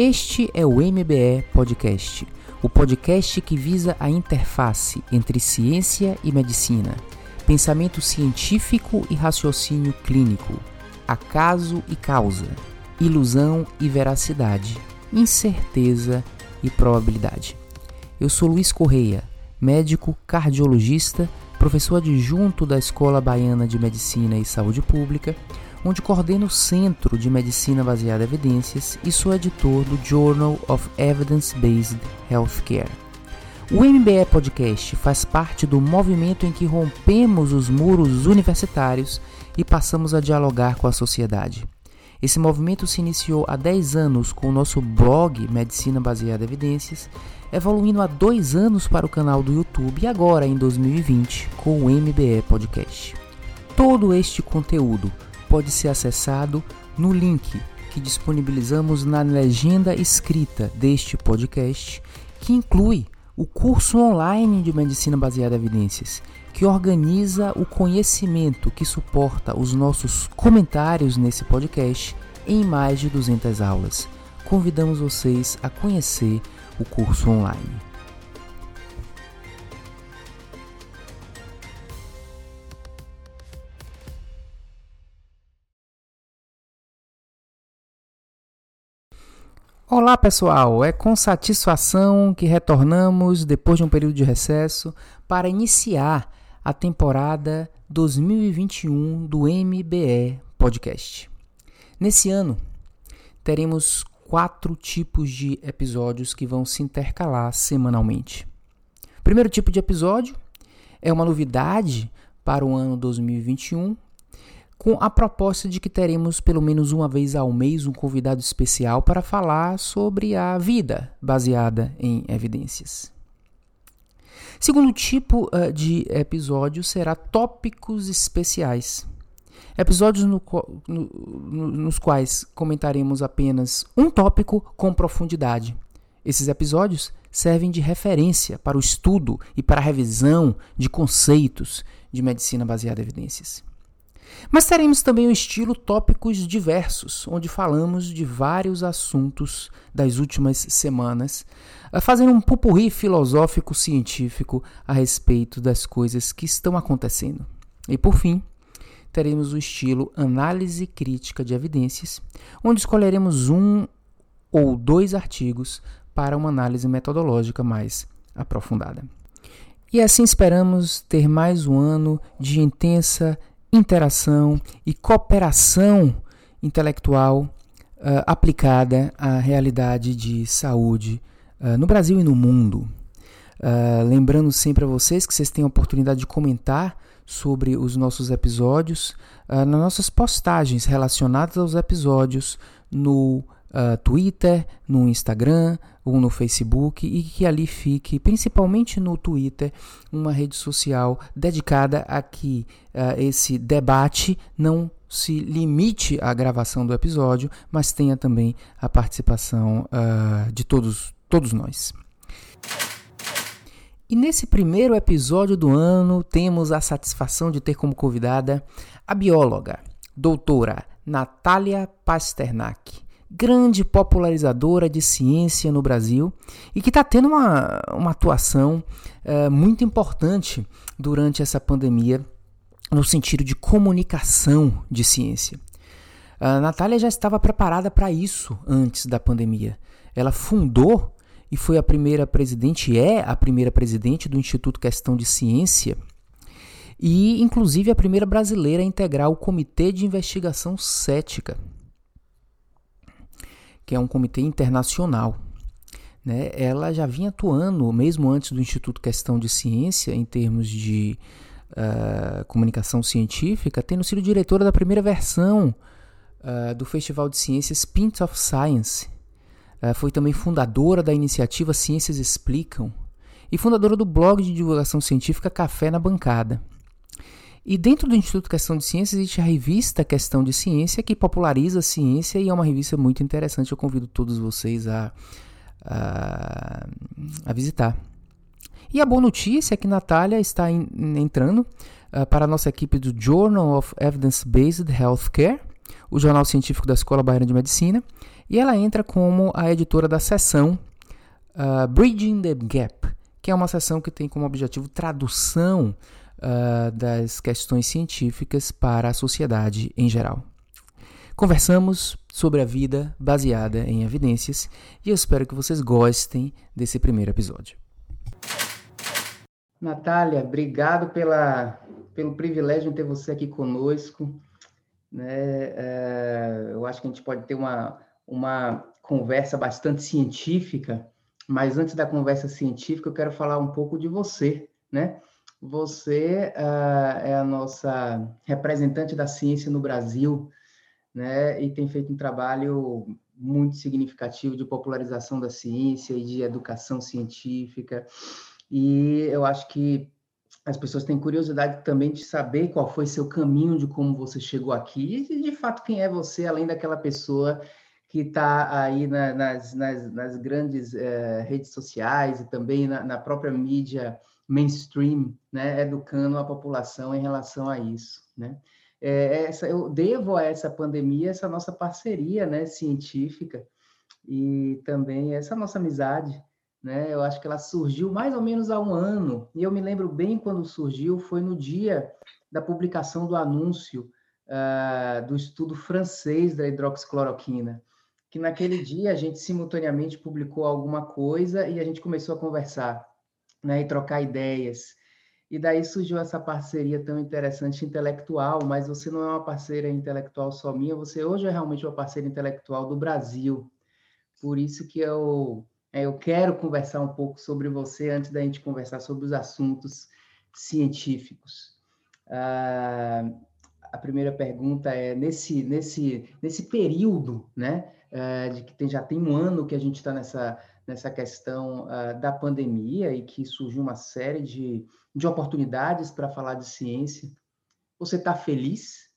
Este é o MBE Podcast, o podcast que visa a interface entre ciência e medicina, pensamento científico e raciocínio clínico, acaso e causa, ilusão e veracidade, incerteza e probabilidade. Eu sou Luiz Correia, médico cardiologista, professor adjunto da Escola Baiana de Medicina e Saúde Pública onde coordeno o Centro de Medicina Baseada em Evidências e sou editor do Journal of Evidence-Based Healthcare. O MBE Podcast faz parte do movimento em que rompemos os muros universitários e passamos a dialogar com a sociedade. Esse movimento se iniciou há 10 anos com o nosso blog Medicina Baseada em Evidências, evoluindo há dois anos para o canal do YouTube e agora, em 2020, com o MBE Podcast. Todo este conteúdo pode ser acessado no link que disponibilizamos na legenda escrita deste podcast, que inclui o curso online de medicina baseada em evidências, que organiza o conhecimento que suporta os nossos comentários nesse podcast em mais de 200 aulas. Convidamos vocês a conhecer o curso online. Olá pessoal, é com satisfação que retornamos depois de um período de recesso para iniciar a temporada 2021 do MBE Podcast. Nesse ano, teremos quatro tipos de episódios que vão se intercalar semanalmente. O primeiro tipo de episódio é uma novidade para o ano 2021 com a proposta de que teremos pelo menos uma vez ao mês um convidado especial para falar sobre a vida baseada em evidências. Segundo tipo uh, de episódio será tópicos especiais. Episódios no, no, nos quais comentaremos apenas um tópico com profundidade. Esses episódios servem de referência para o estudo e para a revisão de conceitos de medicina baseada em evidências. Mas teremos também o estilo tópicos diversos, onde falamos de vários assuntos das últimas semanas, eh, fazendo um pupurri filosófico científico a respeito das coisas que estão acontecendo. E por fim, teremos o estilo análise crítica de evidências, onde escolheremos um ou dois artigos para uma análise metodológica mais aprofundada. E assim esperamos ter mais um ano de intensa interação e cooperação intelectual uh, aplicada à realidade de saúde uh, no Brasil e no mundo. Uh, lembrando sempre a vocês que vocês têm a oportunidade de comentar sobre os nossos episódios nas nossas postagens relacionadas aos episódios no Twitter, no Instagram ou no Facebook e que ali fique, principalmente no Twitter, uma rede social dedicada a que uh, esse debate não se limite à gravação do episódio, mas tenha também a participação uh, de todos, todos nós. E nesse primeiro episódio do ano, temos a satisfação de ter como convidada a bióloga, doutora Natália Pasternak grande popularizadora de ciência no Brasil e que está tendo uma, uma atuação é, muito importante durante essa pandemia no sentido de comunicação de ciência. A Natália já estava preparada para isso antes da pandemia. Ela fundou e foi a primeira presidente, é a primeira presidente do Instituto Questão de Ciência e, inclusive, a primeira brasileira a integrar o Comitê de Investigação Cética que é um comitê internacional. Né? Ela já vinha atuando, mesmo antes do Instituto Questão de Ciência, em termos de uh, comunicação científica, tendo sido diretora da primeira versão uh, do Festival de Ciências Pint of Science. Uh, foi também fundadora da iniciativa Ciências Explicam e fundadora do blog de divulgação científica Café na Bancada. E dentro do Instituto Questão de Ciência existe a revista Questão de Ciência, que populariza a ciência e é uma revista muito interessante. Eu convido todos vocês a, a, a visitar. E a boa notícia é que Natália está in, entrando uh, para a nossa equipe do Journal of Evidence-Based Healthcare, o jornal científico da Escola Baiana de Medicina, E ela entra como a editora da seção uh, Bridging the Gap, que é uma seção que tem como objetivo tradução uh, das questões científicas para a sociedade em geral. Conversamos sobre a vida baseada em evidências e eu espero que vocês gostem desse primeiro episódio. Natália, obrigado pela, pelo privilégio de ter você aqui conosco. Né? É, eu acho que a gente pode ter uma, uma conversa bastante científica, mas antes da conversa científica, eu quero falar um pouco de você. Né? Você uh, é a nossa representante da ciência no Brasil né? e tem feito um trabalho muito significativo de popularização da ciência e de educação científica. E eu acho que as pessoas têm curiosidade também de saber qual foi seu caminho, de como você chegou aqui e, de fato, quem é você, além daquela pessoa que está aí na, nas, nas, nas, grandes eh, redes sociais e também na, na, própria mídia mainstream, né, educando a população em relação a isso, né? É, essa, eu devo a essa pandemia essa nossa parceria, né, científica e também essa nossa amizade, né? Eu acho que ela surgiu mais ou menos há um ano, e eu me lembro bem quando surgiu, foi no dia da publicação do anúncio uh, do estudo francês da hidroxicloroquina, que naquele dia a gente simultaneamente publicou alguma coisa e a gente começou a conversar, né, e trocar ideias. E daí surgiu essa parceria tão interessante intelectual, mas você não é uma parceira intelectual só minha, você hoje é realmente uma parceira intelectual do Brasil. Por isso que eu é, eu quero conversar um pouco sobre você antes da gente conversar sobre os assuntos científicos. Ah, a primeira pergunta é nesse nesse nesse período, né, ah, de que tem, já tem um ano que a gente está nessa nessa questão uh, da pandemia e que surgiu uma série de, de oportunidades para falar de ciência. Você está feliz?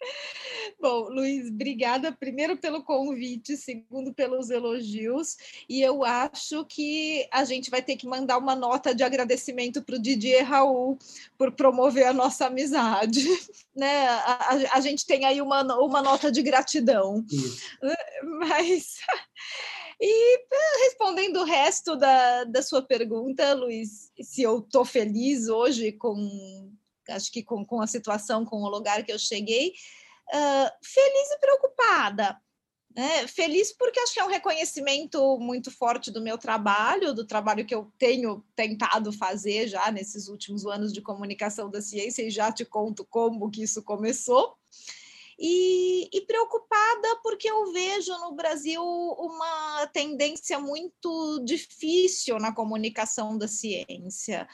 Bom, Luiz, obrigada primeiro pelo convite, segundo pelos elogios, e eu acho que a gente vai ter que mandar uma nota de agradecimento para o Didier Raul por promover a nossa amizade. Né? A, a, a gente tem aí uma, uma nota de gratidão. Isso. Mas. E respondendo o resto da, da sua pergunta, Luiz, se eu estou feliz hoje com, acho que com, com a situação, com o lugar que eu cheguei, uh, feliz e preocupada. Né? Feliz porque acho que é um reconhecimento muito forte do meu trabalho, do trabalho que eu tenho tentado fazer já nesses últimos anos de comunicação da ciência, e já te conto como que isso começou. E, e, preocupada porque eu vejo no Brasil uma tendência muito difícil na comunicação da ciência.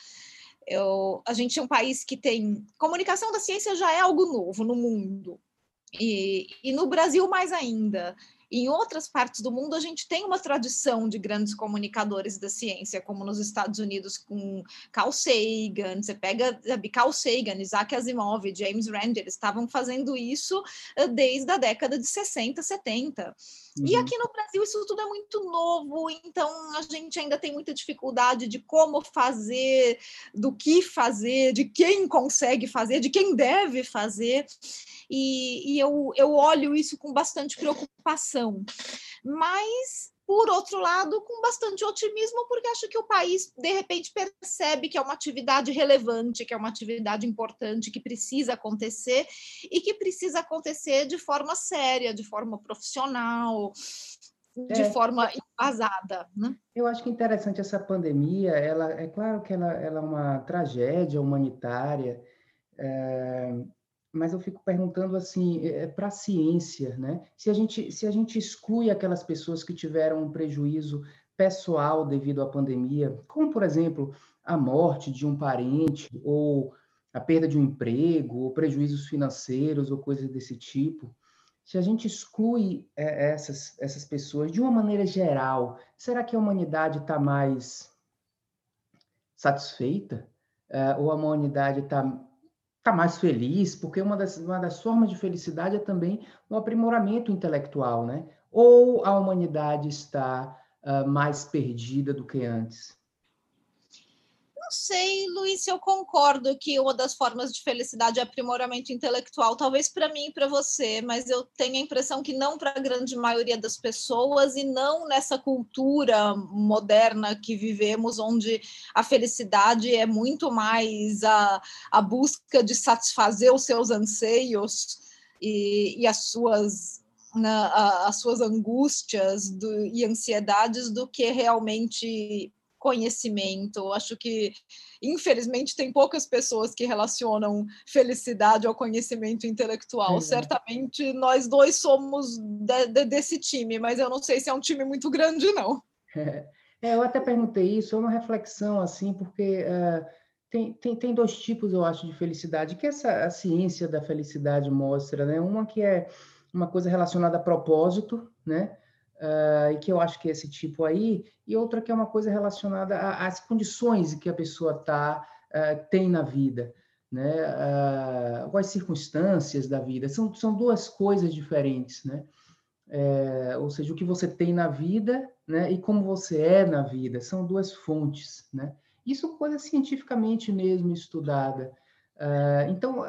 Eu, a gente é um país que tem. Comunicação da ciência já é algo novo no mundo. E, e no Brasil mais ainda. Em outras partes do mundo, a gente tem uma tradição de grandes comunicadores da ciência, como nos Estados Unidos com Carl Sagan. Você pega Carl Sagan, Isaac Asimov, James Rand, eles estavam fazendo isso eh, desde a década de 60, 70. Uhum. E aqui no Brasil isso tudo é muito novo, então a gente ainda tem muita dificuldade de como fazer, do que fazer, de quem consegue fazer, de quem deve fazer e, e eu, eu olho isso com bastante preocupação. Mas por outro lado, com bastante otimismo, porque acho que o país, de repente, percebe que é uma atividade relevante, que é uma atividade importante, que precisa acontecer e que precisa acontecer de forma séria, de forma profissional, de é, forma embasada. Né? Eu acho que interessante essa pandemia, ela é claro que ela, ela é uma tragédia humanitária. É mas eu fico perguntando assim é, é para a ciência, né? Se a gente se a gente exclui aquelas pessoas que tiveram um prejuízo pessoal devido à pandemia, como por exemplo a morte de um parente ou a perda de um emprego, ou prejuízos financeiros ou coisas desse tipo, se a gente exclui é, essas essas pessoas de uma maneira geral, será que a humanidade está mais satisfeita? É, ou a humanidade está está mais feliz, porque uma das, uma das formas de felicidade é também o um aprimoramento intelectual, né? Ou a humanidade está uh, mais perdida do que antes? Não sei, Luiz, eu concordo que uma das formas de felicidade é aprimoramento intelectual. Talvez para mim e para você, mas eu tenho a impressão que não para a grande maioria das pessoas e não nessa cultura moderna que vivemos, onde a felicidade é muito mais a, a busca de satisfazer os seus anseios e, e as suas na, as suas angústias do, e ansiedades do que realmente conhecimento. Acho que, infelizmente, tem poucas pessoas que relacionam felicidade ao conhecimento intelectual. É. Certamente nós dois somos de, de, desse time, mas eu não sei se é um time muito grande, não. É, é eu até perguntei isso, é uma reflexão, assim, porque. Uh, tem, tem, tem dois tipos, eu acho, de felicidade, que essa a ciência da felicidade mostra, né? Uma que é uma coisa relacionada a propósito, né? Uh, e que eu acho que é esse tipo aí, e outra que é uma coisa relacionada às condições que a pessoa tá, uh, tem na vida, né? Uh, as circunstâncias da vida. São, são duas coisas diferentes, né? É, ou seja, o que você tem na vida né, e como você é na vida, são duas fontes. Né? Isso é coisa cientificamente mesmo estudada. Uh, então,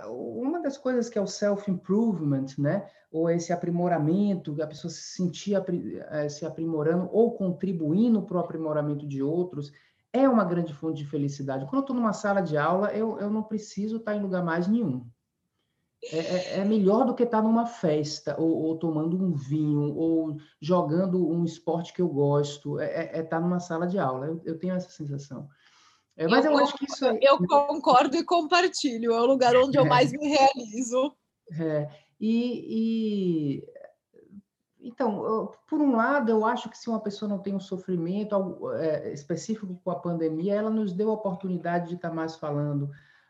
uma das coisas que é o self-improvement, né, ou esse aprimoramento, a pessoa se sentir eh, se aprimorando ou contribuindo para o aprimoramento de outros, é uma grande fonte de felicidade. Quando eu estou numa sala de aula, eu, eu não preciso estar em lugar mais nenhum. É, é, é melhor do que estar numa festa, ou, ou, tomando um vinho, ou jogando um esporte que eu gosto. É, é, é estar numa sala de aula. Eu, eu tenho essa sensação. É, mas eu, eu acho que isso é... Eu concordo e compartilho. É o lugar onde eu mais me realizo. É. E, e, então, por um lado, eu acho que se uma pessoa não tem um sofrimento é, específico com a pandemia, ela nos deu a oportunidade de estar mais falando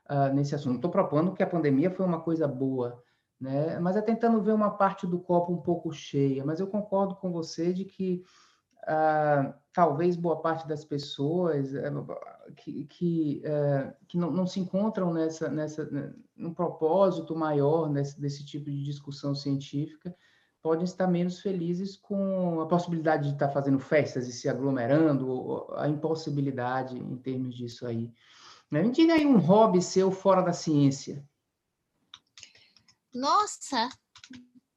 uh, nesse assunto. Não estou propondo que a pandemia foi uma coisa boa, né? Mas é tentando ver uma parte do copo um pouco cheia. Mas eu concordo com você de que uh, talvez boa parte das pessoas uh, que, que, uh, que não, não, se encontram nessa, nessa, né, num propósito maior nesse, desse tipo de discussão científica podem estar menos felizes com a possibilidade de estar fazendo festas e se aglomerando, a impossibilidade em termos disso aí. Né? Me diga aí um hobby seu fora da ciência. Nossa,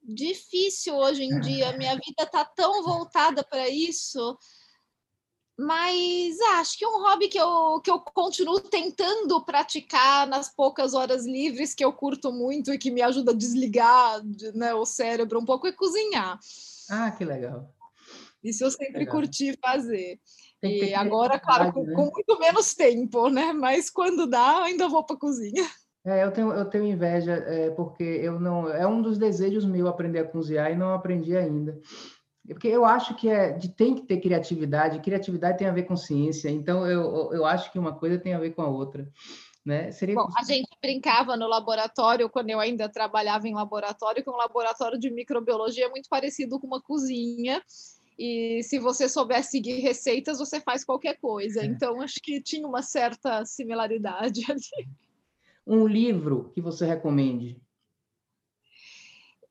difícil hoje em dia. Minha vida está tão voltada para isso. Mas acho que é um hobby que eu, que eu continuo tentando praticar nas poucas horas livres que eu curto muito e que me ajuda a desligar né, o cérebro um pouco é cozinhar. Ah, que legal. Isso eu sempre legal. curti fazer. E agora, claro, com, né? com muito menos tempo, né? Mas quando dá, ainda vou para a cozinha. É, eu tenho, eu tenho inveja, é, porque eu não. É um dos desejos meu aprender a cozinhar e não aprendi ainda. Porque eu acho que é, de, tem que ter criatividade, criatividade tem a ver com ciência, então eu, eu acho que uma coisa tem a ver com a outra. Né? Seria Bom, a gente brincava no laboratório, quando eu ainda trabalhava em laboratório, que um laboratório de microbiologia é muito parecido com uma cozinha, e se você souber seguir receitas, você faz qualquer coisa. É. Então, acho que tinha uma certa similaridade ali um livro que você recomende?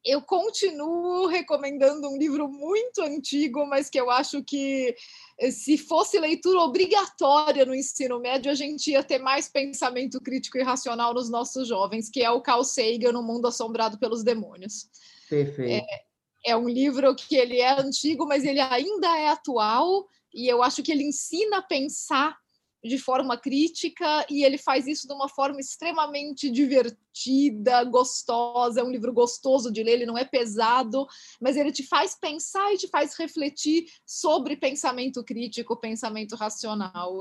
Eu continuo recomendando um livro muito antigo, mas que eu acho que eh, se fosse leitura obrigatória no ensino médio, a gente ia ter mais pensamento crítico e racional nos nossos jovens, que é o Carl Sagan, No Mundo Assombrado pelos Demônios. Perfeito. É, é um livro que ele é antigo, mas ele ainda é atual, e eu acho que ele ensina a pensar de forma crítica e ele faz isso de uma forma extremamente divertida, gostosa. É um livro gostoso de ler, ele não é pesado, mas ele te faz pensar e te faz refletir sobre pensamento crítico, pensamento racional.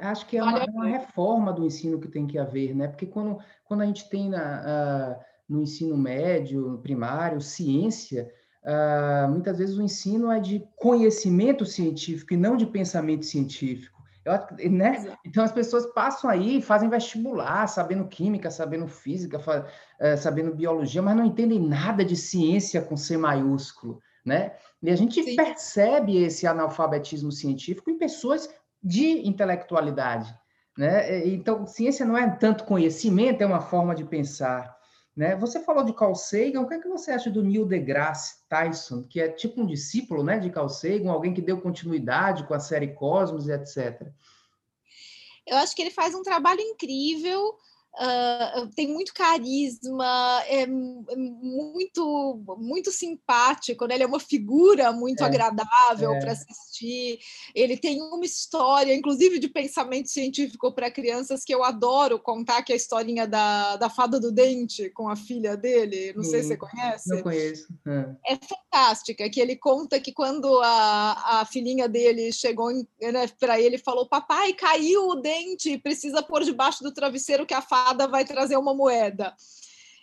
Acho que é uma, uma reforma do ensino que tem que haver, né? Porque quando, quando a gente tem na, uh, no ensino médio, primário, ciência. Uh, muitas vezes o ensino é de conhecimento científico e não de pensamento científico. Eu, né? Então as pessoas passam aí, fazem vestibular, sabendo química, sabendo física, é, sabendo biologia, mas não entendem nada de ciência com C maiúsculo, né? E a gente Sim. percebe esse analfabetismo científico em pessoas de intelectualidade, né? Então ciência não é tanto conhecimento, é uma forma de pensar. Né? Você falou de Carl Sagan, o que, é que você acha do Neil deGrasse Tyson, que é tipo um discípulo né, de Carl Sagan, alguém que deu continuidade com a série Cosmos e etc.? Eu acho que ele faz um trabalho incrível Uh, tem muito carisma, é, é, muito muito simpático, né? ele é uma figura muito é, agradável é. para assistir. Ele tem uma história, inclusive de pensamento científico para crianças, que eu adoro contar, que é a historinha da, da fada do dente com a filha dele. Não Sim, sei se você conhece. Não conheço. É. é fantástica, que ele conta que quando a, a filhinha dele chegou né, para ele falou: Papai, caiu o dente, precisa pôr debaixo do travesseiro que a fada fada vai trazer uma moeda.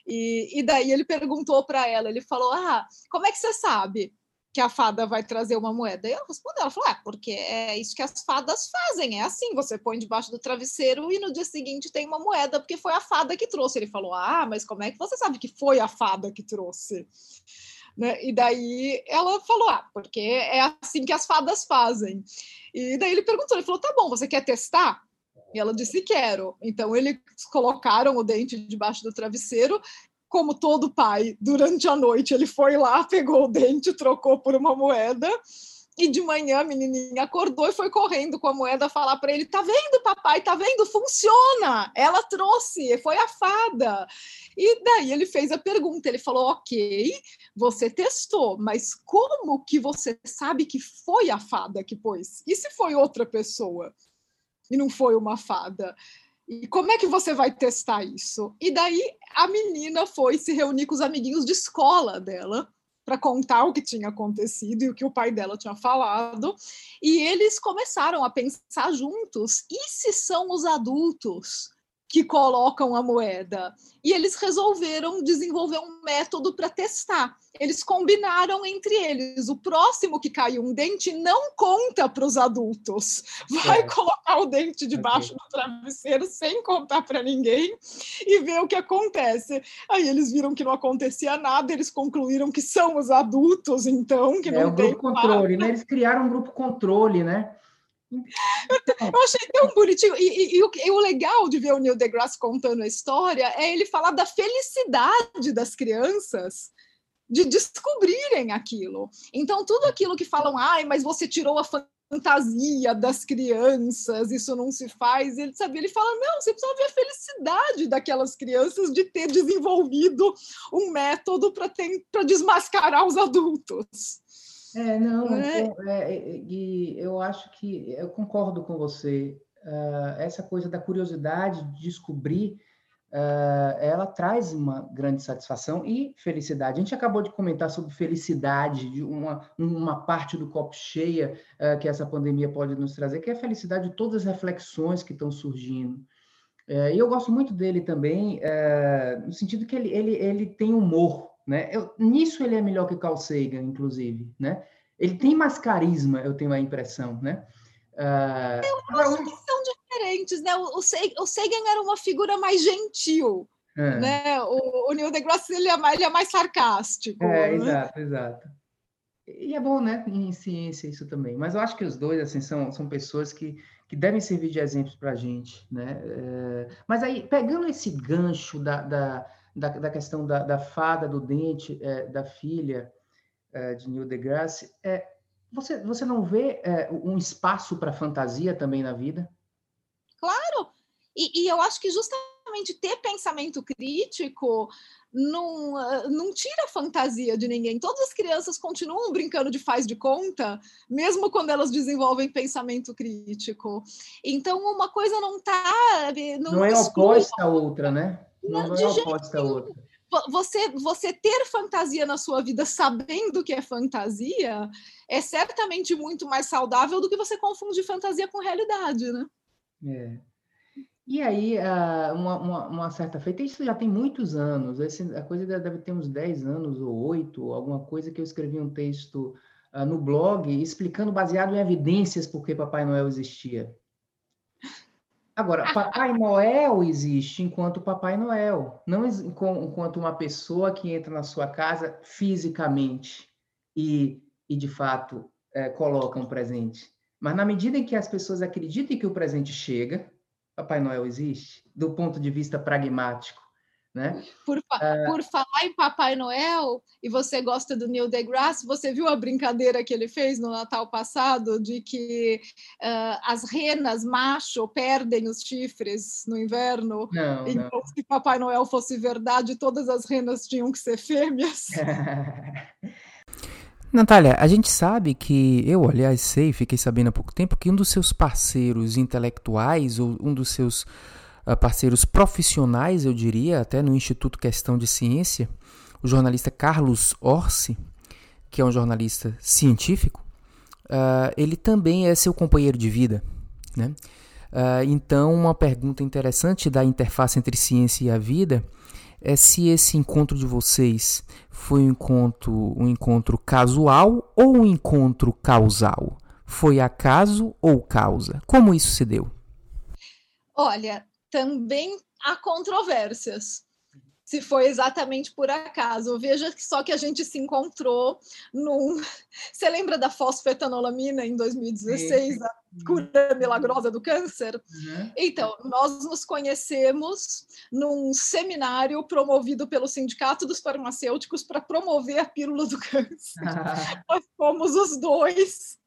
E, e daí ele perguntou para ela, ele falou: Ah, como é que você sabe que a fada vai trazer uma moeda? E eu respondi, ela falou: É, porque é isso que as fadas fazem, é assim, você põe debaixo do travesseiro e no dia seguinte tem uma moeda, porque foi a fada que trouxe. Ele falou: Ah, mas como é que você sabe que foi a fada que trouxe? Né? E daí ela falou: Ah, porque é assim que as fadas fazem. E daí ele perguntou: Ele falou: Tá bom, você quer testar? E ela disse: Quero. Então, eles colocaram o dente debaixo do travesseiro. Como todo pai, durante a noite, ele foi lá, pegou o dente, trocou por uma moeda. E de manhã a menininha acordou e foi correndo com a moeda falar para ele: Tá vendo, papai? Tá vendo? Funciona! Ela trouxe, foi a fada. E daí ele fez a pergunta: ele falou, ok, você testou, mas como que você sabe que foi a fada que pôs? E se foi outra pessoa? E não foi uma fada. E como é que você vai testar isso? E daí a menina foi se reunir com os amiguinhos de escola dela para contar o que tinha acontecido e o que o pai dela tinha falado. E eles começaram a pensar juntos: e se são os adultos que colocam a moeda. E eles resolveram desenvolver um método para testar. Eles combinaram entre eles. O próximo que caiu um dente não conta para os adultos. Vai é. colocar o dente debaixo do travesseiro sem contar para ninguém e ver o que acontece. Aí eles viram que não acontecia nada, eles concluíram que são os adultos, então, que é, não o tem. Grupo controle, né? Eles criaram um grupo controle, né? Eu achei tão bonitinho. E, e, e, o, e, o, legal de ver o Neil deGrasse contando a história é ele falar da felicidade das crianças de descobrirem aquilo. Então, tudo aquilo que falam, ai, mas você tirou a fantasia das crianças, isso não se faz. Ele sabe, ele fala, não, você precisa ver a felicidade daquelas crianças de ter desenvolvido um método para desmascarar os adultos. É, não, é? Eu, é, é, e eu acho que eu concordo com você. Uh, essa coisa da curiosidade de descobrir, uh, ela traz uma grande satisfação e felicidade. A gente acabou de comentar sobre felicidade, de uma, uma parte do copo cheia uh, que essa pandemia pode nos trazer, que é a felicidade de todas as reflexões que estão surgindo. E eu gosto muito dele também, no sentido que ele, ele, ele tem humor, né? Eu, nisso ele é melhor que Carl Sagan, inclusive, né? Ele tem mais carisma, eu tenho a impressão, né? Uh, eu acho que são diferentes, né? O, o Sagan era uma figura mais gentil, é. né? O, o Neil deGrasse ele é, mais, ele é mais sarcástico. É, né? exato, exato. E é bom, né, em ciência isso também. Mas eu acho que os dois, assim, são, são pessoas que, que devem servir de exemplos para a gente, né? É, mas aí, pegando esse gancho da, da da, da questão da, da, fada do dente é, da filha é, de Neil deGrasse, é, você, você não vê é, um espaço para fantasia também na vida? Claro! E, e, eu acho que justamente ter pensamento crítico não, não tira a fantasia de ninguém. Todas as crianças continuam brincando de faz de conta, mesmo quando elas desenvolvem pensamento crítico. Então, uma coisa não está. Não, não é oposta à outra, né? Não, não é oposta a outra. Você, você ter fantasia na sua vida sabendo que é fantasia é certamente muito mais saudável do que você confundir fantasia com realidade, né? É. E aí, uma, uma, uma, certa feita, isso já tem muitos anos, esse, a coisa deve ter uns 10 anos ou 8, alguma coisa que eu escrevi um texto uh, no blog explicando, baseado em evidências, porque Papai Noel existia. Agora, Papai Noel existe enquanto Papai Noel, não enquanto uma pessoa que entra na sua casa fisicamente e, e de fato, é, coloca um presente. Mas na medida em que as pessoas acreditem que o presente chega, Papai Noel existe, do ponto de vista pragmático. Né? Por, fa é... por falar em Papai Noel, e você gosta do Neil deGrasse, você viu a brincadeira que ele fez no Natal passado de que uh, as renas macho perdem os chifres no inverno? Não, então, não. se Papai Noel fosse verdade, todas as renas tinham que ser fêmeas. Natália, a gente sabe que, eu aliás sei, fiquei sabendo há pouco tempo, que um dos seus parceiros intelectuais, ou um dos seus uh, parceiros profissionais, eu diria, até no Instituto Questão de Ciência, o jornalista Carlos Orsi, que é um jornalista científico, uh, ele também é seu companheiro de vida. Né? Uh, então, uma pergunta interessante da interface entre ciência e a vida é se esse encontro de vocês foi um encontro, um encontro casual ou um encontro causal? Foi acaso ou causa? Como isso se deu? Olha, também há controvérsias se foi exatamente por acaso. Veja só que a gente se encontrou num. Você lembra da fosfetanolamina em 2016, a cura milagrosa do câncer? Uhum. Então, nós nos conhecemos num seminário promovido pelo Sindicato dos Farmacêuticos para promover a pílula do câncer. Ah. Nós fomos os dois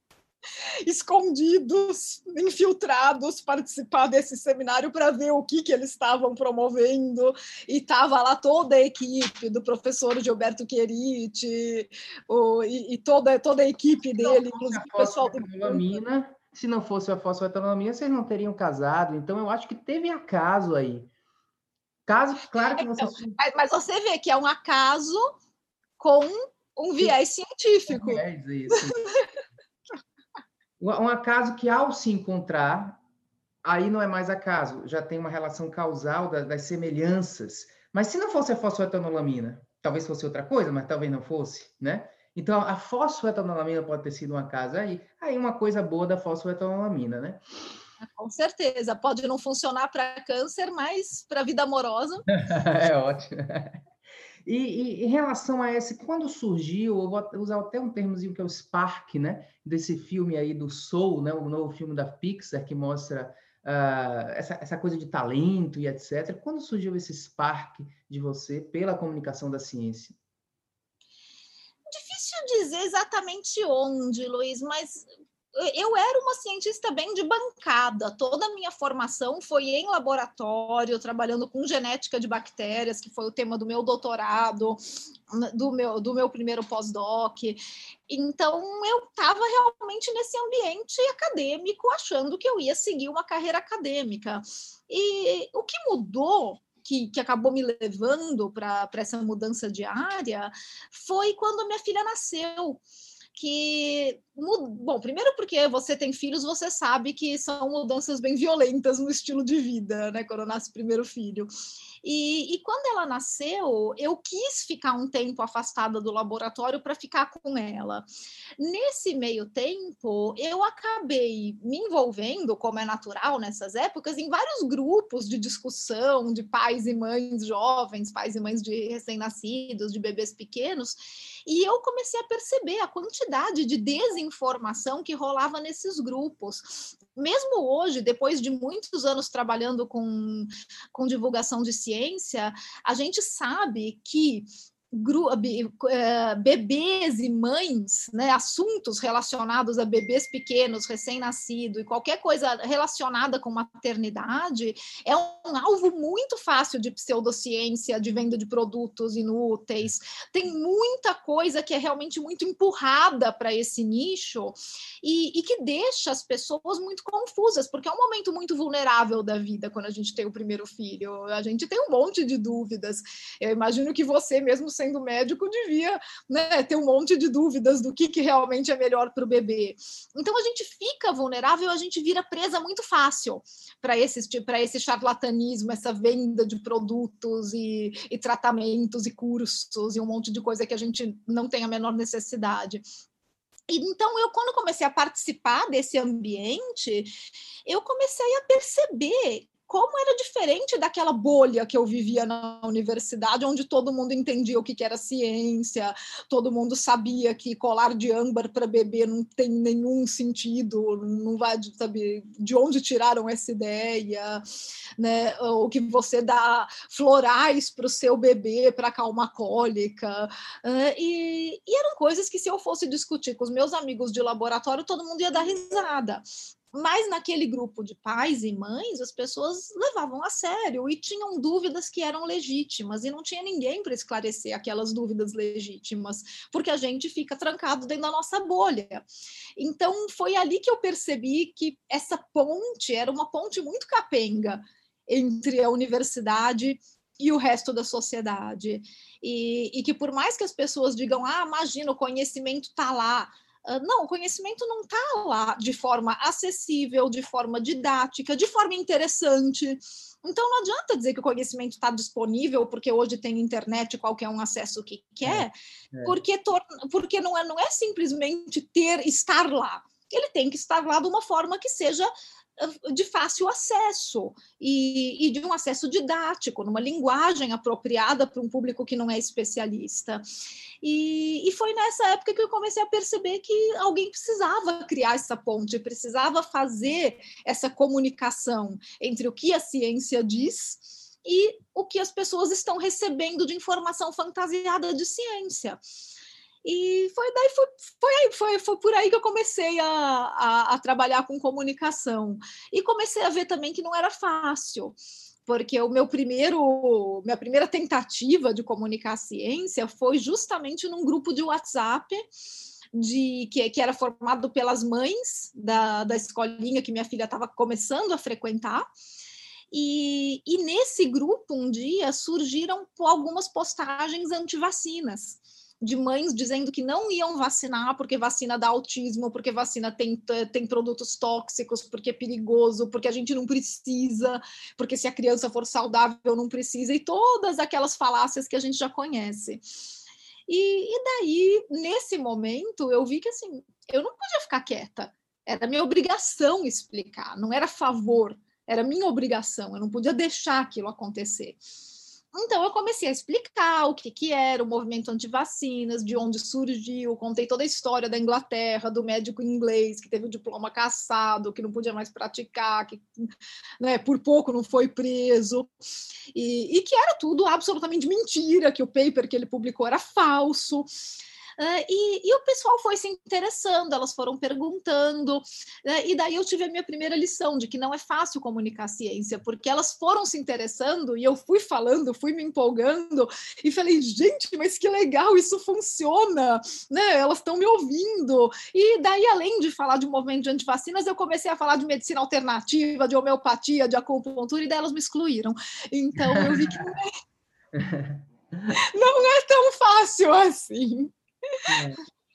escondidos, infiltrados, participar desse seminário para ver o que, que eles estavam promovendo. E estava lá toda a equipe do professor Gilberto Querite, o, e, e, toda, toda a equipe dele, inclusive o pessoal do. Se não fosse a fosfetanolamina, vocês não teriam casado. Então, eu acho que teve acaso aí. Caso, claro que você. Então, mas, mas você vê que é um acaso com um viés científico. É, isso. Um acaso que, ao se encontrar, aí não é mais acaso, já tem uma relação causal das, das semelhanças. Mas se não fosse a fosfoetanolamina, talvez fosse outra coisa, mas talvez não fosse, né? Então, a fosfoetanolamina pode ter sido um acaso aí. Aí, uma coisa boa da fosfoetanolamina, né? Com certeza. Pode não funcionar para câncer, mas para a vida amorosa. é ótimo. E, e, em relação a esse, quando surgiu, eu vou usar até um termozinho que é o Spark, né? Desse filme aí do Soul, né? O novo filme da Pixar que mostra uh, essa, essa coisa de talento e etc. Quando surgiu esse Spark de você pela comunicação da ciência? Difícil dizer exatamente onde, Luiz, mas eu era uma cientista bem de bancada. Toda a minha formação foi em laboratório, trabalhando com genética de bactérias, que foi o tema do meu doutorado, do meu, do meu primeiro pós-doc. Então, eu estava realmente nesse ambiente acadêmico, achando que eu ia seguir uma carreira acadêmica. E o que mudou que, que, acabou me levando para essa mudança de área foi quando minha filha nasceu que bom, primeiro porque você tem filhos, você sabe que são mudanças bem violentas no estilo de vida, né? Quando nasce o primeiro filho. E, e quando ela nasceu, eu quis ficar um tempo afastada do laboratório para ficar com ela. Nesse meio tempo, eu acabei me envolvendo, como é natural nessas épocas, em vários grupos de discussão de pais e mães jovens, pais e mães de recém-nascidos, de bebês pequenos, e eu comecei a perceber a quantidade de desinformação que rolava nesses grupos. Mesmo hoje, depois de muitos anos trabalhando com, com divulgação de ciência, a gente sabe que bebês e mães, né, assuntos relacionados a bebês pequenos, recém-nascido e qualquer coisa relacionada com maternidade é um alvo muito fácil de pseudociência, de venda de produtos inúteis. Tem muita coisa que é realmente muito empurrada para esse nicho e, e que deixa as pessoas muito confusas, porque é um momento muito vulnerável da vida quando a gente tem o primeiro filho. A gente tem um monte de dúvidas. Eu imagino que você mesmo sendo médico, devia né, ter um monte de dúvidas do que, que realmente é melhor para o bebê. Então a gente fica vulnerável, a gente vira presa muito fácil para esse, esse charlatanismo, essa venda de produtos e, e tratamentos e cursos e um monte de coisa que a gente não tem a menor necessidade. Então, eu, quando comecei a participar desse ambiente, eu comecei a perceber como era diferente daquela bolha que eu vivia na universidade, onde todo mundo entendia o que, era ciência, todo mundo sabia que colar de âmbar para bebê não tem nenhum sentido, não vai saber de onde tiraram essa ideia, né? O que você dá florais para o seu bebê para acalmar cólica. E, e eram coisas que, se eu fosse discutir com os meus amigos de laboratório, todo mundo ia dar risada. Mas naquele grupo de pais e mães, as pessoas levavam a sério e tinham dúvidas que eram legítimas, e não tinha ninguém para esclarecer aquelas dúvidas legítimas, porque a gente fica trancado dentro da nossa bolha. Então, foi ali que eu percebi que essa ponte era uma ponte muito capenga entre a universidade e o resto da sociedade. E, e, que por mais que as pessoas digam, ah, imagina, o conhecimento está lá, não, o conhecimento não está lá de forma acessível, de forma didática, de forma interessante. Então não adianta dizer que o conhecimento está disponível porque hoje tem internet, qualquer um acessa o que quer, é, é. porque, porque não, é, não é simplesmente ter, estar lá. Ele tem que estar lá de uma forma que seja de fácil acesso e, e, de um acesso didático, numa linguagem apropriada para um público que não é especialista. E, e, foi nessa época que eu comecei a perceber que alguém precisava criar essa ponte, precisava fazer essa comunicação entre o que a ciência diz e o que as pessoas estão recebendo de informação fantasiada de ciência. E foi daí foi, foi, foi, foi por aí que eu comecei a, a, a, trabalhar com comunicação. E comecei a ver também que não era fácil, porque o meu primeiro, minha primeira tentativa de comunicar a ciência foi justamente num grupo de WhatsApp de que, que era formado pelas mães da, da escolinha que minha filha estava começando a frequentar. E, e nesse grupo, um dia, surgiram algumas postagens anti-vacinas de mães dizendo que não iam vacinar porque vacina dá autismo, porque vacina tem, tem produtos tóxicos, porque é perigoso, porque a gente não precisa, porque se a criança for saudável não precisa, e todas aquelas falácias que a gente já conhece. E, e daí, nesse momento, eu vi que assim, eu não podia ficar quieta. Era minha obrigação explicar, não era favor, era minha obrigação, eu não podia deixar aquilo acontecer. Então, eu comecei a explicar o que, que era o movimento anti-vacinas, de onde surgiu, contei toda a história da Inglaterra, do médico inglês que teve o diploma cassado, que não podia mais praticar, que né, por pouco não foi preso, e, e que era tudo absolutamente mentira, que o paper que ele publicou era falso. Uh, e, e, o pessoal foi se interessando, elas foram perguntando, uh, e daí eu tive a minha primeira lição de que não é fácil comunicar ciência, porque elas foram se interessando e eu fui falando, fui me empolgando e falei, gente, mas que legal, isso funciona, né? Elas estão me ouvindo. E daí, além de falar de um movimento de antivacinas, eu comecei a falar de medicina alternativa, de homeopatia, de acupuntura, e daí elas me excluíram. Então eu vi que não é, não é tão fácil assim.